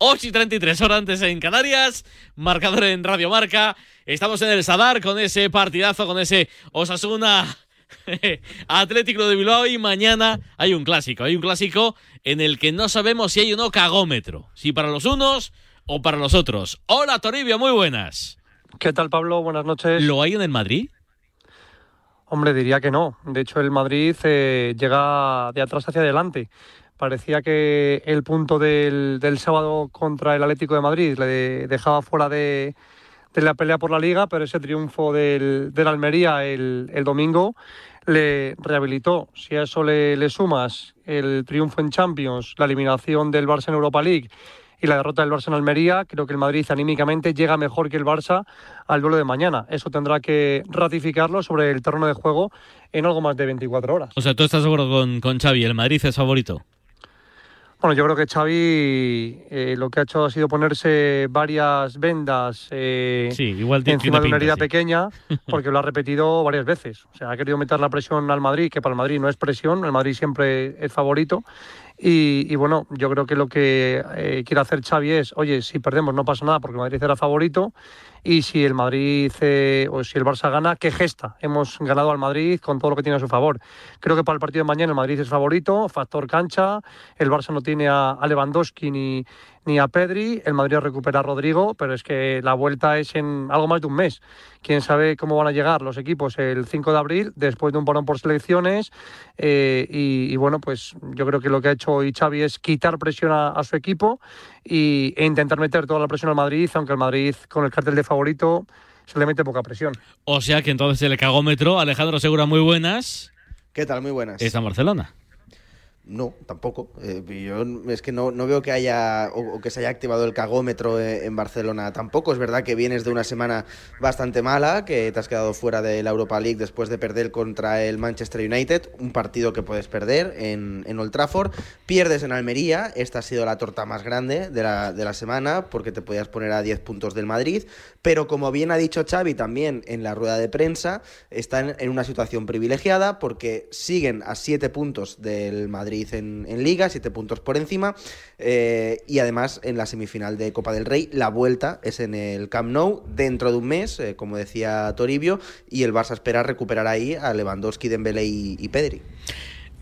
Ocho y 33 horas antes en Canarias, marcador en Radio Marca. Estamos en el Sadar con ese partidazo, con ese Osasuna Atlético de Bilbao y mañana hay un clásico. Hay un clásico en el que no sabemos si hay no cagómetro, si para los unos o para los otros. Hola Toribio, muy buenas. ¿Qué tal, Pablo? Buenas noches. ¿Lo hay en el Madrid? Hombre, diría que no. De hecho, el Madrid eh, llega de atrás hacia adelante. Parecía que el punto del, del sábado contra el Atlético de Madrid le dejaba fuera de, la pelea por la liga, pero ese triunfo del, Almería el, domingo le rehabilitó. Si a eso le, sumas el triunfo en Champions, la eliminación del Barça en Europa League y la derrota del Barça en Almería, creo que el Madrid anímicamente llega mejor que el Barça al duelo de mañana. Eso tendrá que ratificarlo sobre el terreno de juego en algo más de 24 horas. O sea, ¿tú estás de acuerdo con Xavi? ¿El Madrid es favorito? Bueno, yo creo que Xavi eh, lo que ha hecho ha sido ponerse varias vendas eh, Sí, igual encima tiene de una herida sí. pequeña, porque lo ha repetido varias veces. O sea, ha querido meter la presión al Madrid, que para el Madrid no es presión, el Madrid siempre es favorito. Y, bueno, yo creo que lo que eh, quiere hacer Xavi es, oye, si perdemos no pasa nada porque Madrid era favorito. Y si el Madrid o si el Barça gana, ¿qué gesta? Hemos ganado al Madrid con todo lo que tiene a su favor. Creo que para el partido de mañana el Madrid es favorito, factor cancha. El Barça no tiene a, a Lewandowski ni, ni a Pedri. El Madrid recupera a Rodrigo, pero es que la vuelta es en algo más de un mes. Quién sabe cómo van a llegar los equipos el 5 de abril, después de un parón por selecciones. eh, y, y bueno, pues yo creo que lo que ha hecho hoy Xavi es quitar presión a, a su equipo y, e intentar meter toda la presión al Madrid, aunque el Madrid con el cartel de favorito se le mete poca presión. O sea que entonces el cagómetro, Alejandro Segura, muy buenas, ¿Qué tal? Muy buenas. está en Barcelona. No, tampoco. Eh, yo es que no, no veo que haya o, que se haya activado el cagómetro eh, en Barcelona tampoco. Es verdad que vienes de una semana bastante mala, que te has quedado fuera de la Europa League después de perder contra el Manchester United, un partido que puedes perder en, en Old Trafford. Pierdes en Almería, esta ha sido la torta más grande de la, de la semana porque te podías poner a 10 puntos del Madrid. Pero como bien ha dicho Xavi también en la rueda de prensa, están en una situación privilegiada porque siguen a 7 puntos del Madrid en, en Liga, 7 puntos por encima. eh, y además en la semifinal de Copa del Rey, la vuelta es en el Camp Nou dentro de un mes, eh, como decía Toribio, y el Barça espera recuperar ahí a Lewandowski, Dembélé y, y Pedri.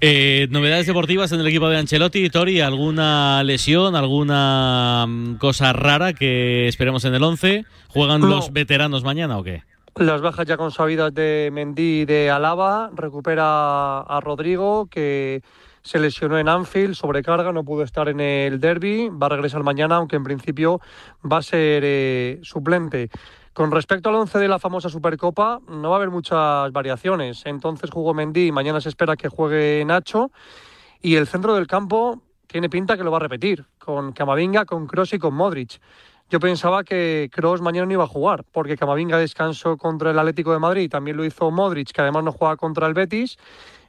Eh, novedades deportivas en el equipo de Ancelotti, Tori, ¿alguna lesión, alguna mm, cosa rara que esperemos en el 11? ¿Juegan No. los veteranos mañana o qué? Las bajas ya consabidas de Mendy y de Alaba, recupera a Rodrigo, que se lesionó en Anfield, sobrecarga, no pudo estar en el derby, va a regresar mañana, aunque en principio va a ser eh, suplente. Con respecto al 11 de la famosa Supercopa, no va a haber muchas variaciones. Entonces jugó Mendy, mañana se espera que juegue Nacho. Y el centro del campo tiene pinta que lo va a repetir, con Camavinga, con Kroos y con Modric. Yo pensaba que Kroos mañana no iba a jugar, porque Camavinga descansó contra el Atlético de Madrid, también lo hizo Modric, que además no juega contra el Betis.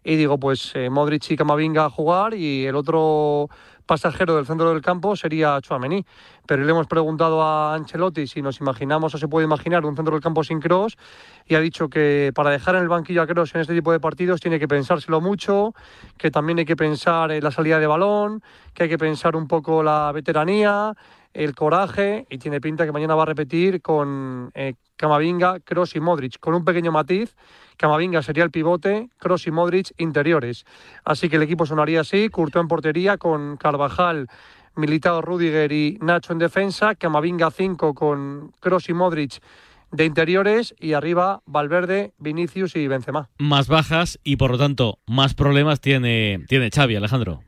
Y digo, pues eh, Modric y Camavinga a jugar y el otro pasajero del centro del campo sería Chouameni. Pero le hemos preguntado a Ancelotti si nos imaginamos o se puede imaginar un centro del campo sin Kroos y ha dicho que para dejar en el banquillo a Kroos en este tipo de partidos tiene que pensárselo mucho, que también hay que pensar en la salida de balón, que hay que pensar un poco la veteranía, el coraje y tiene pinta que mañana va a repetir con eh, Camavinga, Kroos y Modric, con un pequeño matiz. Camavinga sería el pivote, Kroos y Modric interiores. Así que el equipo sonaría así, Courtois en portería con Carvajal, Militao, Rudiger y Nacho en defensa, Camavinga 5 con Kroos y Modric de interiores y arriba Valverde, Vinicius y Benzema. Más bajas y por lo tanto más problemas tiene, tiene Xavi, Alejandro.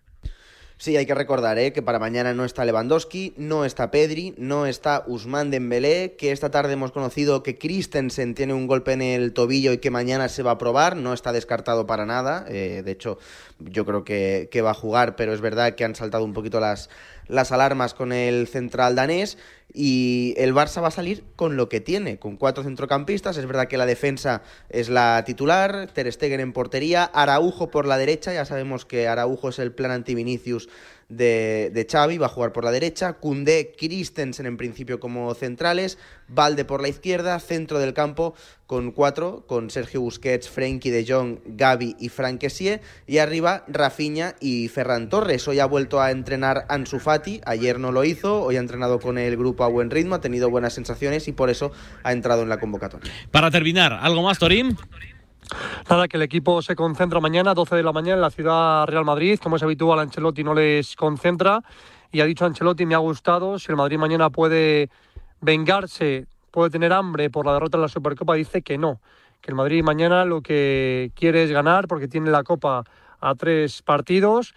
Sí, hay que recordar ¿eh? que para mañana no está Lewandowski, no está Pedri, no está Usman Dembélé, que esta tarde hemos conocido que Christensen tiene un golpe en el tobillo y que mañana se va a probar, no está descartado para nada, eh, de hecho yo creo que, que va a jugar, pero es verdad que han saltado un poquito las, las alarmas con el central danés y el Barça va a salir con lo que tiene, con cuatro centrocampistas. Es verdad que la defensa es la titular, Ter Stegen en portería, Araujo por la derecha, ya sabemos que Araujo es el plan anti-Vinicius de, de Xavi, va a jugar por la derecha, Koundé, Christensen en principio como centrales, Valde por la izquierda, centro del campo con cuatro, con Sergio Busquets, Frenkie de Jong, Gaby y Frank Kessie, y arriba Rafinha y Ferran Torres. Hoy ha vuelto a entrenar Ansu Fati, ayer no lo hizo, hoy ha entrenado con el grupo a buen ritmo, ha tenido buenas sensaciones y por eso ha entrado en la convocatoria. Para terminar, ¿algo más, Torín? Nada, que el equipo se concentra mañana, 12 de la mañana, en la ciudad Real Madrid. Como es habitual, Ancelotti no les concentra. Y ha dicho Ancelotti, me ha gustado. Si el Madrid mañana puede vengarse, puede tener hambre por la derrota en la Supercopa, dice que no. Que el Madrid mañana lo que quiere es ganar porque tiene la Copa a tres partidos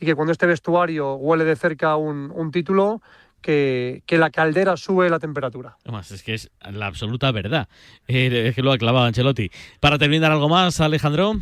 y que cuando este vestuario huele de cerca un, un título, que, que la caldera sube la temperatura. Además, es que es la absoluta verdad. Eh, es que lo ha clavado Ancelotti. Para terminar, ¿algo más, Alejandro?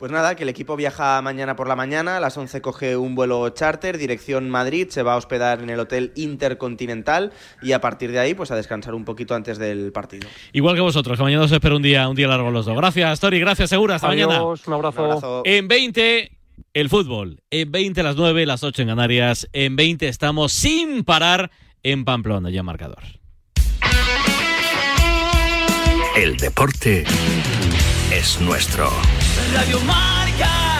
Pues nada, que el equipo viaja mañana por la mañana, a las 11 coge un vuelo charter, dirección Madrid, se va a hospedar en el Hotel Intercontinental y a partir de ahí pues a descansar un poquito antes del partido. Igual que vosotros, que mañana os espero un día, un día largo los dos. Gracias, Tori, gracias, Segura, hasta Adiós, mañana. Un abrazo. Un abrazo. En 20, el fútbol. En 20, las 9, las 8 en Canarias. En 20 estamos sin parar en Pamplona, ya marcador. El deporte es nuestro. Radio Marca.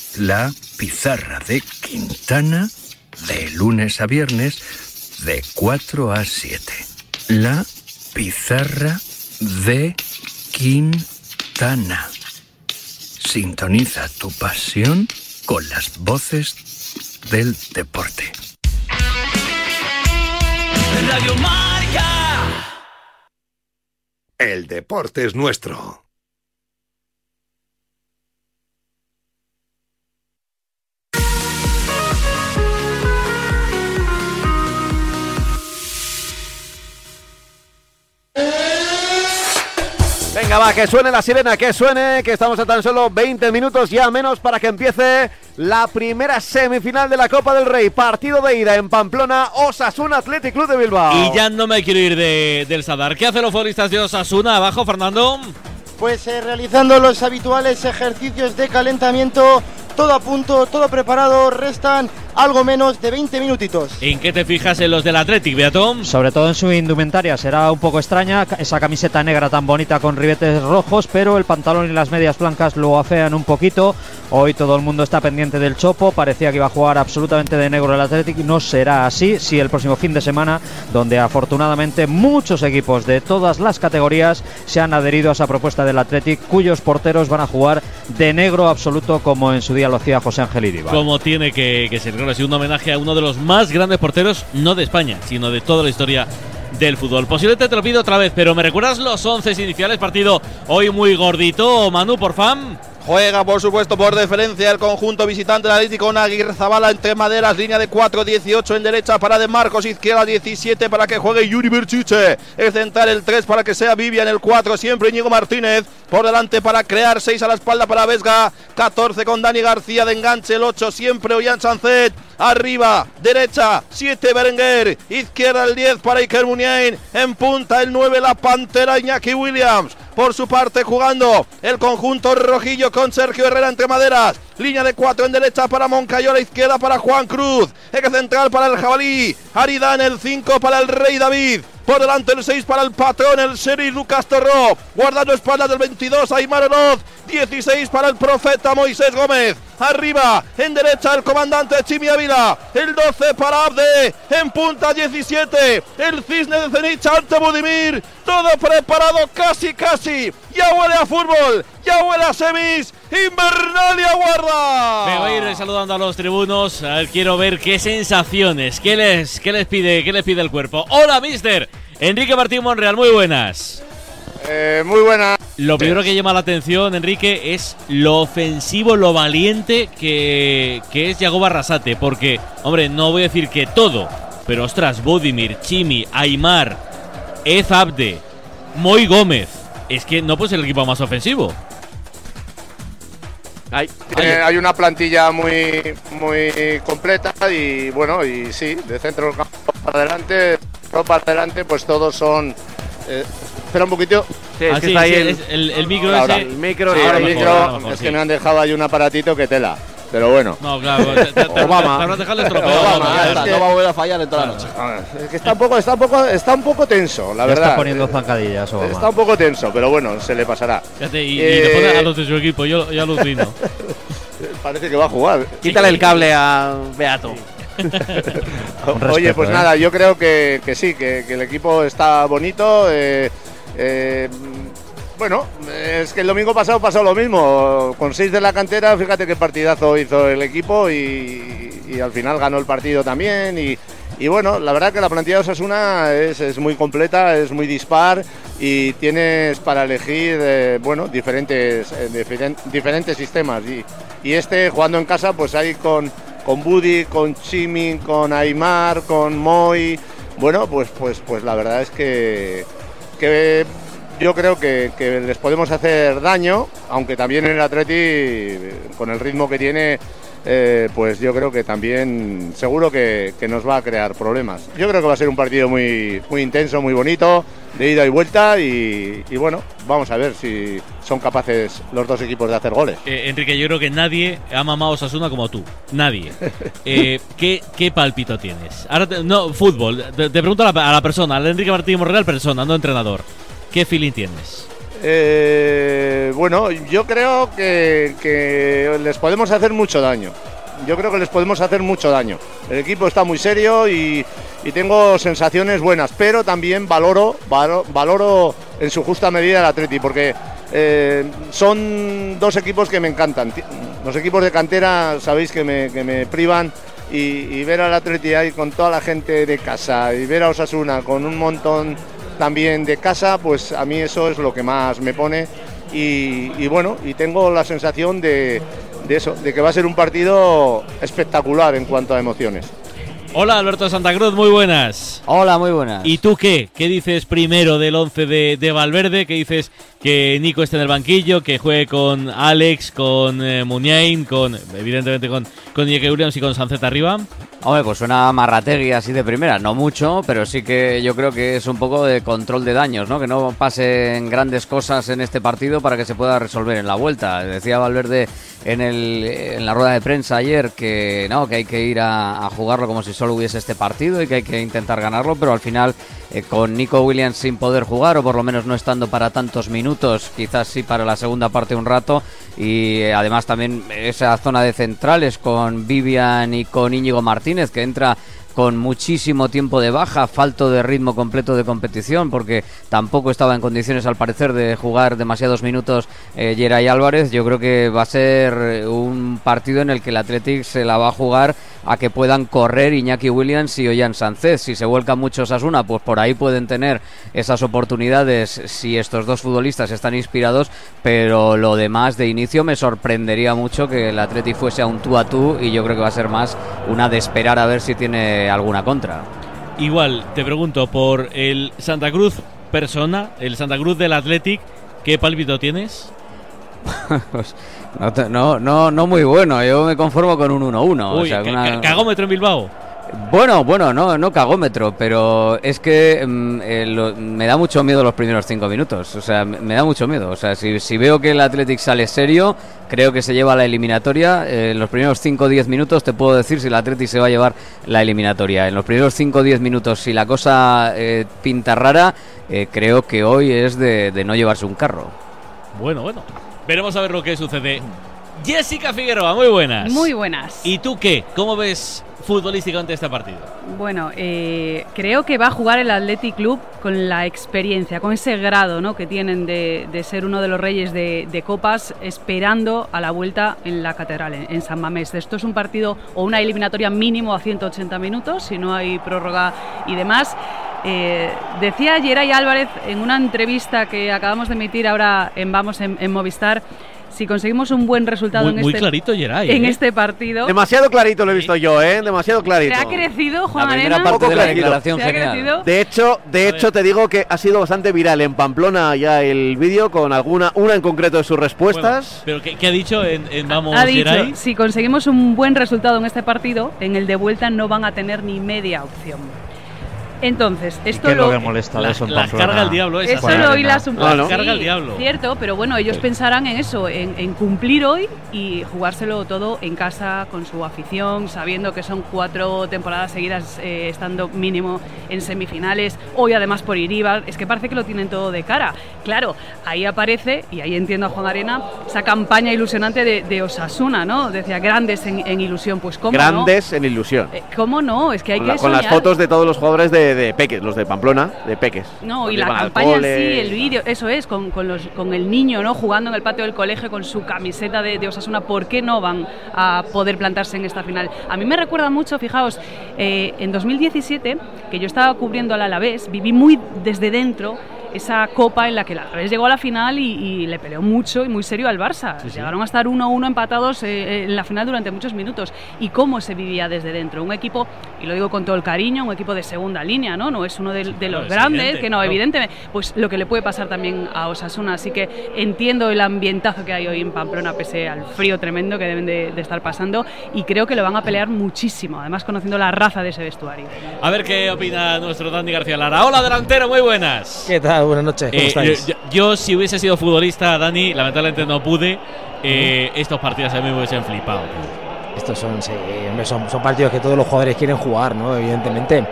la pizarra de Quintana de lunes a viernes de 4 a 7. La pizarra de Quintana. Sintoniza tu pasión con las voces del deporte. Radio Marca. El deporte es nuestro. Venga, va, que suene la sirena, que suene, que estamos a tan solo 20 minutos ya menos para que empiece la primera semifinal de la Copa del Rey. Partido de ida en Pamplona, Osasuna Athletic Club de Bilbao. Y ya no me quiero ir de, del Sadar. ¿Qué hacen los futbolistas de Osasuna? Abajo, Fernando. Pues eh, realizando los habituales ejercicios de calentamiento, todo a punto, todo preparado, restan algo menos de 20 minutitos. ¿En qué te fijas en los del Athletic, Beatom? Sobre todo en su indumentaria, será un poco extraña esa camiseta negra tan bonita con ribetes rojos, pero el pantalón y las medias blancas lo afean un poquito. Hoy todo el mundo está pendiente del Chopo, parecía que iba a jugar absolutamente de negro el Athletic y no será así si el próximo fin de semana, donde afortunadamente muchos equipos de todas las categorías se han adherido a esa propuesta del Athletic, cuyos porteros van a jugar de negro absoluto como en su día lo hacía José Ángel Iribar. Como tiene que, ser, claro, un homenaje a uno de los más grandes porteros, no de España, sino de toda la historia del fútbol. Posiblemente te lo pido otra vez, pero ¿me recuerdas los 11 iniciales? Partido hoy muy gordito, Manu, por fan. Juega, por supuesto, por deferencia el conjunto visitante del Atlético con Aguirre Zabala entre maderas, línea de 4, 18 en derecha para De Marcos, izquierda 17 para que juegue Yuri Berchiche, el central el 3 para que sea Vivian, el 4 siempre Íñigo Martínez, por delante para crear 6 a la espalda para Vesga, 14 con Dani García de enganche, el 8 siempre Ollán Sanzet, arriba, derecha, 7 Berenguer, izquierda el 10 para Iker Muniain, en punta el 9 la Pantera Iñaki Williams, por su parte jugando el conjunto rojillo con Sergio Herrera entre maderas. Línea de cuatro en derecha para Moncayola, izquierda para Juan Cruz. Eje central para el jabalí. Aridán el 5 para el Rey David. Por delante el 6 para el patrón, el Seri Lucas Torró. Guardando espaldas del 22, Aymar Oroz. 16 para el profeta Moisés Gómez. Arriba, en derecha, el comandante Chimi Ávila. El 12 para Abde. En punta 17. El cisne de Zenit ante Budimir. Todo preparado casi, casi. Ya huele a fútbol. Ya huele a semis. Invernalia guarda. Me voy a ir saludando a los tribunos. A ver, quiero ver qué sensaciones, qué les, qué les pide, qué les pide el cuerpo. Hola, mister. Enrique Martín Monreal, muy buenas. Eh, muy buena. Lo primero que llama la atención, Enrique, es lo ofensivo, lo valiente que, que es Yago Barrasate. Porque, hombre, no voy a decir que todo, pero ostras, Budimir, Chimi, Aymar, Ez Abde, Moy Gómez. Es que no puede ser el equipo más ofensivo. Hay, hay una plantilla muy, muy completa y bueno, y sí, de centro del campo para adelante, para adelante, pues todos son eh, espera un poquito. Sí, es Ah, que sí, está ahí sí, el, es el- el micro Ahora, ese- el micro. Sí, y el ahora micro, mejor, ahora es sí. que me han dejado ahí un aparatito que tela. Pero bueno. No, claro, te, te, Obama. te habrás dejado estropeado. Obama, es que- no va a volver a fallar en toda la noche. Ah, Es que está un poco, está un poco, está un poco tenso, la verdad. está poniendo zancadillas, Obama. Está un poco tenso, pero bueno, se le pasará. Fíjate, y, y Eh, le pone a los de su equipo, yo, yo alucino. Parece que va a jugar. Quítale el cable a Beato. Oye, pues ¿eh? nada, yo creo que, que sí, que, que el equipo está bonito. eh, eh, bueno, es que el domingo pasado pasó lo mismo. Con seis de la cantera, fíjate qué partidazo hizo el equipo y, al final ganó el partido también. Y, bueno, la verdad que la plantilla de Osasuna es, muy completa, es muy dispar y tienes para elegir, eh, bueno, diferentes, eh, diferen- diferentes sistemas. Y, este, jugando en casa, pues ahí con, con Buddy, con Chimi, con Aymar, con Moy. Bueno, pues, pues, pues la verdad es que, que yo creo que, que les podemos hacer daño, aunque también en el Atleti, con el ritmo que tiene, eh, pues yo creo que también seguro que, que nos va a crear problemas. Yo creo que va a ser un partido muy, muy intenso, muy bonito, de ida y vuelta y, y bueno, vamos a ver si son capaces los dos equipos de hacer goles. Eh, Enrique, yo creo que nadie ha mamado a Osasuna como tú. Nadie. Eh, ¿qué, ¿Qué pálpito tienes? Ahora te- no, fútbol. Te, te pregunto a la, a la persona, al Enrique Martínez Morreal, persona, no entrenador. ¿Qué feeling tienes? Eh, bueno, yo creo que, les podemos hacer mucho daño. Yo creo que les podemos hacer mucho daño. El equipo está muy serio y, tengo sensaciones buenas, pero también valoro, valo- valoro en su justa medida el Atleti, porque eh, son dos equipos que me encantan. Los equipos de cantera, sabéis que me, que me privan y, y ver al Atleti ahí con toda la gente de casa y ver a Osasuna con un montón también de casa, pues a mí eso es lo que más me pone y, bueno, y tengo la sensación de, de eso, de que va a ser un partido espectacular en cuanto a emociones. Hola, Alberto Santa Cruz, muy buenas. Hola, muy buenas. ¿Y tú qué? ¿Qué dices primero del 11 de, de Valverde? ¿Qué dices que Nico esté en el banquillo, que juegue con Alex, con eh, Muniain, con evidentemente con, con Iñaki Williams y con Sancet arriba? Hombre, pues suena marrategui así de primera, no mucho, pero sí que yo creo que es un poco de control de daños, ¿no? Que no pasen grandes cosas en este partido para que se pueda resolver en la vuelta. Decía Valverde en, el, en la rueda de prensa ayer que no, que hay que ir a, a jugarlo como si solo hubiese este partido y que hay que intentar ganarlo, pero al final eh, con Nico Williams sin poder jugar o por lo menos no estando para tantos minutos, quizás sí para la segunda parte un rato y eh, además también esa zona de centrales con Vivian y con Íñigo Martínez que entra con muchísimo tiempo de baja, falto de ritmo completo de competición, porque tampoco estaba en condiciones al parecer de jugar demasiados minutos eh, Álvarez. Yo creo que va a ser eh, un partido en el que el Athletic se la va a jugar a que puedan correr Iñaki Williams y Ollán Sánchez. Si se vuelcan muchos Asuna, pues por ahí pueden tener esas oportunidades si estos dos futbolistas están inspirados, pero lo demás de inicio me sorprendería mucho que el Athletic fuese a un tú a tú y yo creo que va a ser más una de esperar a ver si tiene alguna contra. Igual, te pregunto, por el Santa Cruz persona, el Santa Cruz del Athletic, ¿qué pálpito tienes? Pues, no, no, no, no muy bueno, yo me conformo con un 1-1. o Uy, sea, ca- una- ca- cagómetro en Bilbao. Bueno, bueno, no, no cagómetro, pero es que mm, eh, lo- me da mucho miedo los primeros cinco minutos. O sea, me, me da mucho miedo. O sea, si, si veo que el Athletic sale serio, creo que se lleva la eliminatoria. Eh, en los primeros 5 o 10 minutos te puedo decir si el Athletic se va a llevar la eliminatoria. En los primeros 5 o 10 minutos, si la cosa eh, pinta rara, eh, creo que hoy es de, de no llevarse un carro. Bueno, bueno. Veremos a ver lo que sucede. Jessica Figueroa, muy buenas. Muy buenas. ¿Y tú qué? ¿Cómo ves futbolísticamente este partido? Bueno, eh, creo que va a jugar el Athletic Club con la experiencia, con ese grado ¿no? que tienen de, de ser uno de los reyes de, de copas, esperando a la vuelta en la catedral, en, en San Mamés. Esto es un partido o una eliminatoria mínimo a 180 minutos, si no hay prórroga y demás. Eh, decía Geray Álvarez en una entrevista que acabamos de emitir ahora en Vamos en, en Movistar. Si conseguimos un buen resultado Muy- en, muy este, clarito, Geray, en ¿eh? este partido, Demasiado clarito lo he visto yo, ¿eh? Demasiado clarito. ¿se ha crecido Juan La primera Arena? parte de la ¿Se declaración ha crecido? De hecho, de hecho te digo que ha sido bastante viral en Pamplona ya el vídeo con alguna una en concreto de sus respuestas. ¿Pero qué, qué ha dicho en, en Vamos Ha dicho, Geray? si conseguimos un buen resultado en este partido, en el de vuelta no van a tener ni media opción. Entonces, ¿Y esto qué es lo lo, que molesta de La- eso en la Pamplona? carga al diablo esa. Eso Juan lo oílas un La poco. No, no. carga al diablo. Cierto, pero bueno, ellos Sí. pensarán en eso, en, en cumplir hoy y jugárselo todo en casa, con su afición, sabiendo que son cuatro temporadas seguidas eh, estando mínimo en semifinales. Hoy además por Iribar, es que parece que lo tienen todo de cara. Claro, ahí aparece, y ahí entiendo a Juan Arena, esa campaña ilusionante de, de Osasuna, ¿no? Decía grandes en, en ilusión, pues cómo no. Grandes en ilusión. Eh, ¿Cómo no? Es que hay con, que la- con las fotos de todos los jugadores de, de Peques, los de Pamplona, de Peques. No, y la campaña en sí, el vídeo, eso es, con, con, los, con el niño, ¿no? Jugando en el patio del colegio con su camiseta de, de Osasuna, ¿por qué no van a poder plantarse en esta final? A mí me recuerda mucho, fijaos, eh, en 2017, que yo estaba cubriendo al Alavés, viví muy desde dentro esa copa en la que el Alavés llegó a la final y, y le peleó mucho y muy serio al Barça. Llegaron a estar 1-1 empatados eh, en la final durante muchos minutos. ¿Y cómo se vivía desde dentro? Un equipo, y lo digo con todo el cariño, un equipo de segunda línea, ¿no? No es uno de, de Claro, los es grandes, evidente, que no, claro. evidentemente, pues lo que le puede pasar también a Osasuna. Así que entiendo el ambientazo que hay hoy en Pamplona, pese al frío tremendo que deben de, de estar pasando, y creo que lo van a pelear muchísimo, además conociendo la raza de ese vestuario. A ver qué opina nuestro Dani García Lara. Hola, delantero, muy buenas. ¿Qué tal? Buenas noches, ¿cómo Eh, estáis? yo, yo, si hubiese sido futbolista, Dani, lamentablemente no pude. eh, Estos partidos a mí me hubiesen flipado. Estos son, sí, hombre, son, son partidos que todos los jugadores quieren jugar, ¿no? Evidentemente.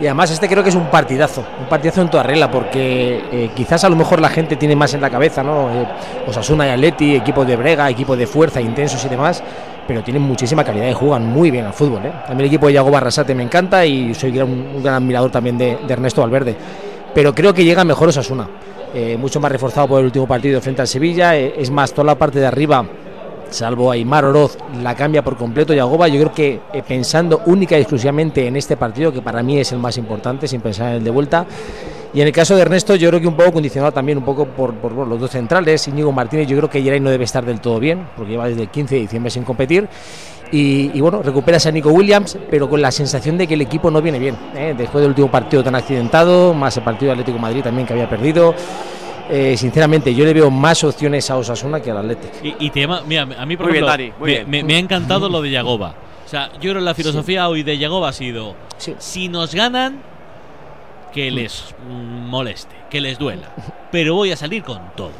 Y además este creo que es un partidazo, un partidazo en toda regla, porque eh, quizás a lo mejor la gente tiene más en la cabeza, ¿no? Eh, Osasuna y Atleti, equipos de brega, equipos de fuerza, intensos y demás, pero tienen muchísima calidad y juegan muy bien al fútbol, ¿eh? A mí el equipo de Yago Barrasate me encanta y soy un gran admirador también de, de Ernesto Valverde, pero creo que llega mejor Osasuna, eh, mucho más reforzado por el último partido frente al Sevilla, eh, es más, toda la parte de arriba salvo Aymar Oroz, la cambia por completo Yagoba. Yo creo que eh, pensando única y exclusivamente en este partido, que para mí es el más importante, sin pensar en el de vuelta. Y en el caso de Ernesto, yo creo que un poco condicionado también un poco por, por, los dos centrales. Íñigo Martínez, yo creo que Geray no debe estar del todo bien, porque lleva desde el 15 de diciembre sin competir. Y, y bueno, recuperas a Nico Williams, pero con la sensación de que el equipo no viene bien. ¿eh? Después del último partido tan accidentado, más el partido de Atlético de Madrid también que había perdido. Eh, sinceramente, yo le veo más opciones a Osasuna que al Atlético. Y, y te llama- mira, a mí por Muy bien, ejemplo, Dani, muy me, bien. me- me ha encantado lo de Yagoba. O sea, yo creo que la filosofía hoy de Yagoba ha sido: si nos ganan, que les mm, moleste, que les duela. Pero voy a salir con todo.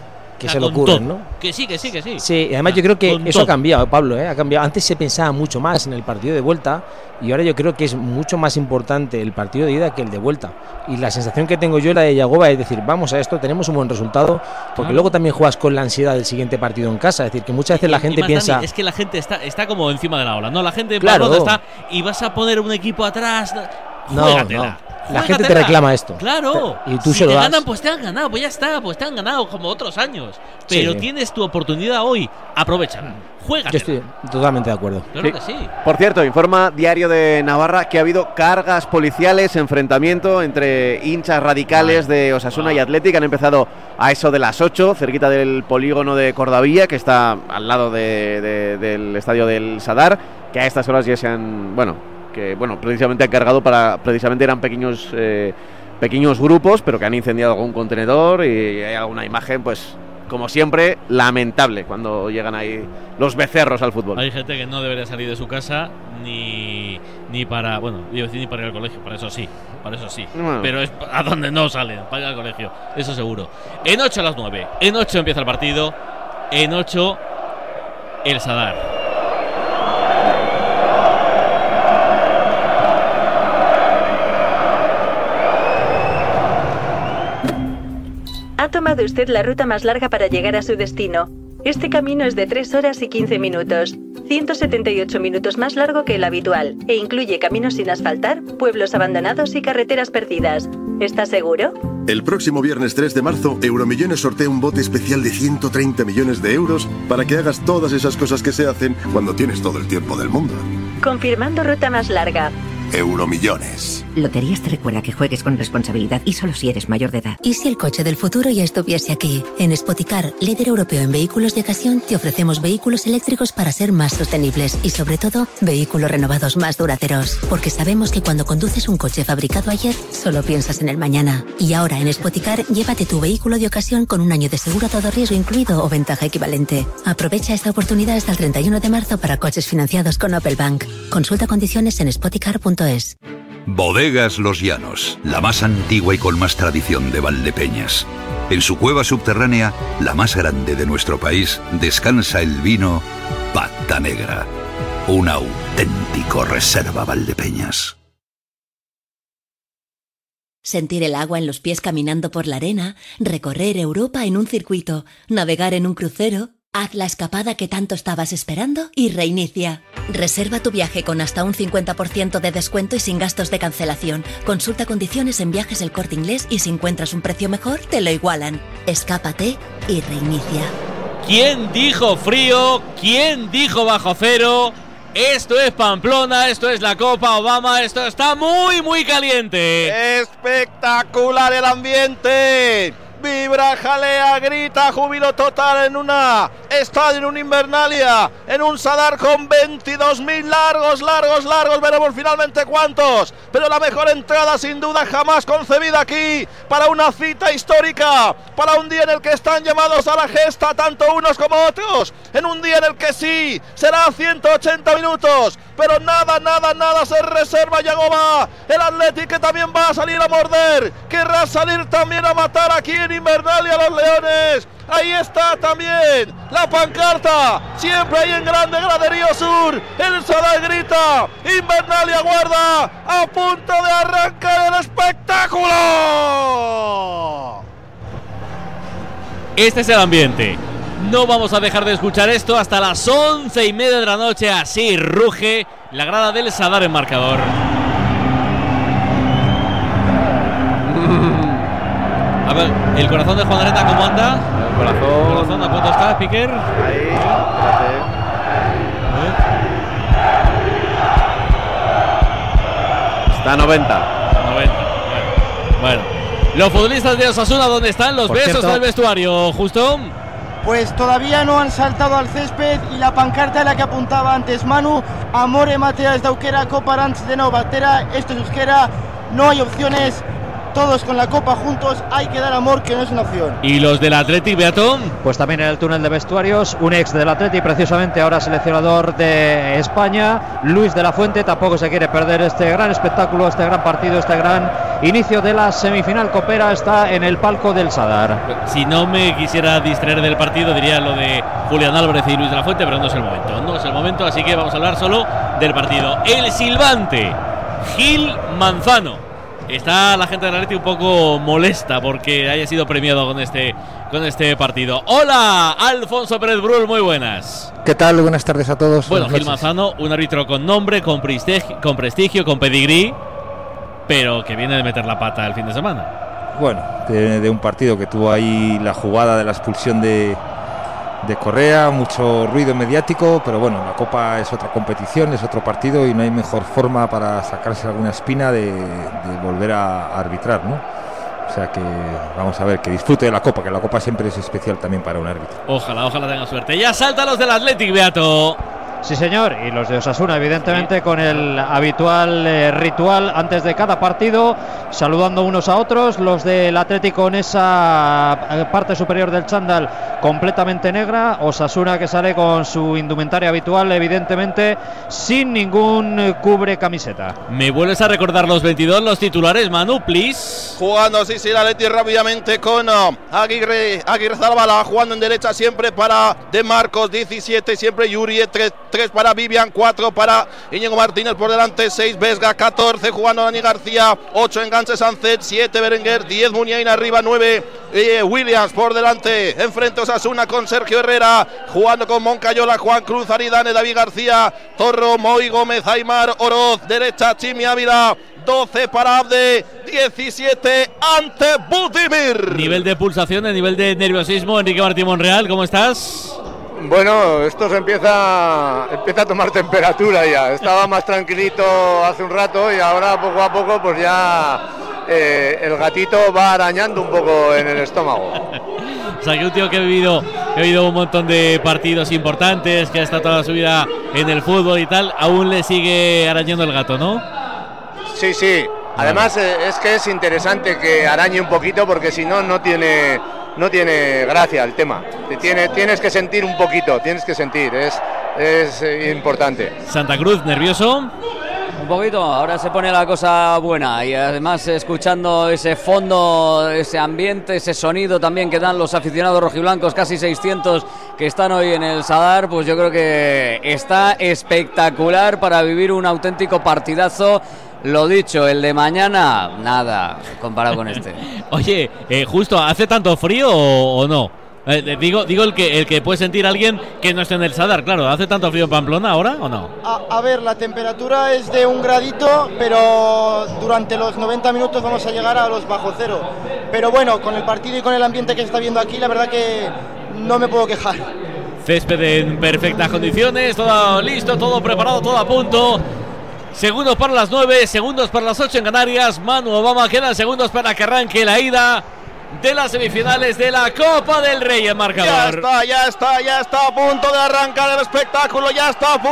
Que O sea, se lo con curren, todo. ¿no? Que sí, que sí, que sí. Sí, y además yo creo que eso todo. ha cambiado, Pablo, ¿eh? ha cambiado. Antes se pensaba mucho más en el partido de vuelta y ahora yo creo que es mucho más importante el partido de ida que el de vuelta. Y la sensación que tengo yo, la de Yagoba, es decir, vamos a esto, tenemos un buen resultado, porque Claro. luego también juegas con la ansiedad del siguiente partido en casa. Es decir, que muchas veces la gente piensa... Es que la gente está, está como encima de la ola, ¿no? La gente en Claro. Está y vas a poner un equipo atrás. No, Juégatela, no. La gente te reclama esto. Claro. Y tú si se lo te das. ganan, pues te han ganado, pues ya está, pues te han ganado como otros años. Pero sí. tienes tu oportunidad hoy, aprovechala. Juega. Yo estoy totalmente de acuerdo. Claro que sí. Por cierto, informa Diario de Navarra que ha habido cargas policiales, enfrentamiento entre hinchas radicales de Osasuna y Atlético. Han empezado a eso de las 8, cerquita del polígono de Cordavilla, que está al lado de- de- del estadio del Sadar, que a estas horas ya se han, bueno, que bueno, precisamente han cargado para, precisamente eran pequeños, eh, pequeños grupos, pero que han incendiado algún contenedor y hay alguna imagen, pues, como siempre, lamentable cuando llegan ahí los becerros al fútbol. Hay gente que no debería salir de su casa ni, ni para, bueno, ni para ir al colegio, para eso sí, para eso sí. Bueno. Pero es a donde no salen, para ir al colegio, eso seguro. En 8 a las 9, en 8 empieza el partido, en 8 el Sadar. Ha tomado usted la ruta más larga para llegar a su destino. Este camino es de 3 horas y 15 minutos, 178 minutos más largo que el habitual, e incluye caminos sin asfaltar, pueblos abandonados y carreteras perdidas. ¿Está seguro? El próximo viernes 3 de marzo, Euromillones sortea un bote especial de 130 millones de euros para que hagas todas esas cosas que se hacen cuando tienes todo el tiempo del mundo. Confirmando ruta más larga. Euromillones. Loterías te recuerda que juegues con responsabilidad y solo si eres mayor de edad. ¿Y si el coche del futuro ya estuviese aquí? En Spoticar, líder europeo en vehículos de ocasión, te ofrecemos vehículos eléctricos para ser más sostenibles y, sobre todo, vehículos renovados más duraderos. Porque sabemos que cuando conduces un coche fabricado ayer, solo piensas en el mañana. Y ahora en Spoticar, llévate tu vehículo de ocasión con un año de seguro a todo riesgo incluido o ventaja equivalente. Aprovecha esta oportunidad hasta el 31 de marzo para coches financiados con Opel Bank. Consulta condiciones en spoticar.es. Bodegas Los Llanos, la más antigua y con más tradición de Valdepeñas. En su cueva subterránea, la más grande de nuestro país, descansa el vino Pata Negra, un auténtico reserva Valdepeñas. Sentir el agua en los pies caminando por la arena, recorrer Europa en un circuito, navegar en un crucero, haz la escapada que tanto estabas esperando y reinicia. Reserva tu viaje con hasta un 50% de descuento y sin gastos de cancelación. Consulta condiciones en viajes el corte inglés y si encuentras un precio mejor, te lo igualan. Escápate y reinicia. ¿Quién dijo frío? ¿Quién dijo bajo cero? Esto es Pamplona, esto es la Copa Obama, esto está muy, muy caliente. Espectacular el ambiente. Vibra, jalea, grita, júbilo total en una estadio, en un Invernalia, en un Sadar con 22.000 largos, largos, largos. Veremos finalmente cuántos. Pero la mejor entrada, sin duda, jamás concebida aquí para una cita histórica, para un día en el que están llamados a la gesta tanto unos como otros. En un día en el que sí, será 180 minutos, pero nada, nada, nada se reserva Yagoba. El Atlético que también va a salir a morder, querrá salir también a matar aquí en Invernalia a los Leones. Ahí está también la pancarta. Siempre ahí en Grande Graderío Sur. El Sadar grita. Invernalia guarda. A punto de arrancar el espectáculo. Este es el ambiente. No vamos a dejar de escuchar esto hasta las once y media de la noche. Así ruge la grada del Sadar en marcador. A ver, el corazón de Juan Areta, ¿cómo anda? El corazón. ¿El corazón a punto está, Piquer? Ahí, espérate. Está a 90. 90. Bueno. bueno. Los futbolistas de Osasuna, ¿dónde están? Los Por besos cierto- del vestuario, justo. Pues todavía no han saltado al césped y la pancarta a la que apuntaba antes Manu, Amore Mateas de Auquera, Copa Arantz de Novatera, esto es Euskera, no hay opciones, todos con la copa juntos, hay que dar amor que no es una opción. Y los del Athletic, Beato. Pues también en el túnel de vestuarios, un ex del Atleti, precisamente ahora seleccionador de España, Luis de la Fuente, tampoco se quiere perder este gran espectáculo, este gran partido, este gran inicio de la semifinal copera, está en el palco del Sadar. Si no me quisiera distraer del partido, diría lo de Julián Álvarez y Luis de la Fuente, pero no es el momento. No es el momento, así que vamos a hablar solo del partido. El silbante, Gil Manzano. Está la gente del Atleti un poco molesta porque haya sido premiado con este, con este partido. Hola, Alfonso Pérez Brul, muy buenas. ¿Qué tal? Buenas tardes a todos. Bueno, Gil. Manzano, un árbitro con nombre, con prestigio, con, prestigio, con pedigrí, pero que viene de meter la pata el fin de semana. Bueno, de, de un partido que tuvo ahí la jugada de la expulsión de, de Correa, mucho ruido mediático, pero bueno, la Copa es otra competición, es otro partido y no hay mejor forma para sacarse alguna espina de, volver a, arbitrar, ¿no? O sea que vamos a ver, que disfrute de la Copa, que la Copa siempre es especial también para un árbitro. Ojalá, ojalá tengan suerte. Ya saltan los del Athletic, Beato. Sí, señor, y los de Osasuna, evidentemente, con el habitual eh, ritual antes de cada partido, saludando unos a otros. Los del Atlético en esa eh, parte superior del chándal completamente negra. Osasuna que sale con su indumentaria habitual, evidentemente, sin ningún eh, cubre camiseta. ¿Me vuelves a recordar los 22, los titulares, Manu, please? Jugando, sí, sí, la Leti rápidamente con uh, Aguirre, Aguirre Zabala jugando en derecha siempre para De Marcos, 17, siempre Yuri, 3, 3 para Vivian, 4 para Íñigo Martínez por delante, 6 Vesga, 14 jugando Dani García, 8 enganche Sancet, 7 Berenguer, 10 Muniain arriba, 9 eh, Williams por delante, enfrente Osasuna con Sergio Herrera, jugando con Moncayola, Juan Cruz, Aridane, David García, Torro, Moy Gómez, Aymar, Oroz, derecha Chimi Ávila, 12 para Abde, 17 ante Budimir. Nivel de pulsación, el nivel de nerviosismo. Enrique Martín Monreal, ¿cómo estás? Bueno, esto se empieza, empieza a tomar temperatura ya. Estaba más tranquilito hace un rato y ahora poco a poco pues ya eh, el gatito va arañando un poco en el estómago. O sea, que un tío que ha vivido, que ha vivido un montón de partidos importantes, que ha estado toda su vida en el fútbol y tal, aún le sigue arañando el gato, ¿no? Sí, sí. Además eh, es que es interesante que arañe un poquito porque si no no tiene no tiene gracia el tema. Te tiene, tienes que sentir un poquito, tienes que sentir, es, es eh, importante. Santa Cruz, nervioso. poquito, ahora se pone la cosa buena y además escuchando ese fondo, ese ambiente, ese sonido también que dan los aficionados rojiblancos, casi 600 que están hoy en el Sadar, pues yo creo que está espectacular para vivir un auténtico partidazo. Lo dicho, el de mañana, nada, comparado con este. Oye, eh, justo, ¿hace tanto frío o, o no? Eh, digo, digo el que el que puede sentir alguien que no esté en el Sadar, claro. ¿Hace tanto frío en Pamplona ahora o no? A, a ver, la temperatura es de un gradito, pero durante los 90 minutos vamos a llegar a los bajo cero. Pero bueno, con el partido y con el ambiente que se está viendo aquí, la verdad que no me puedo quejar. Césped en perfectas condiciones, todo listo, todo preparado, todo a punto. Segundos para las 9, segundos para las 8 en Canarias. Manu Obama quedan segundos para que arranque la ida de las semifinales de la Copa del Rey en Ya marcador. está, ya está, ya está a punto de arrancar el espectáculo, ya está a punto.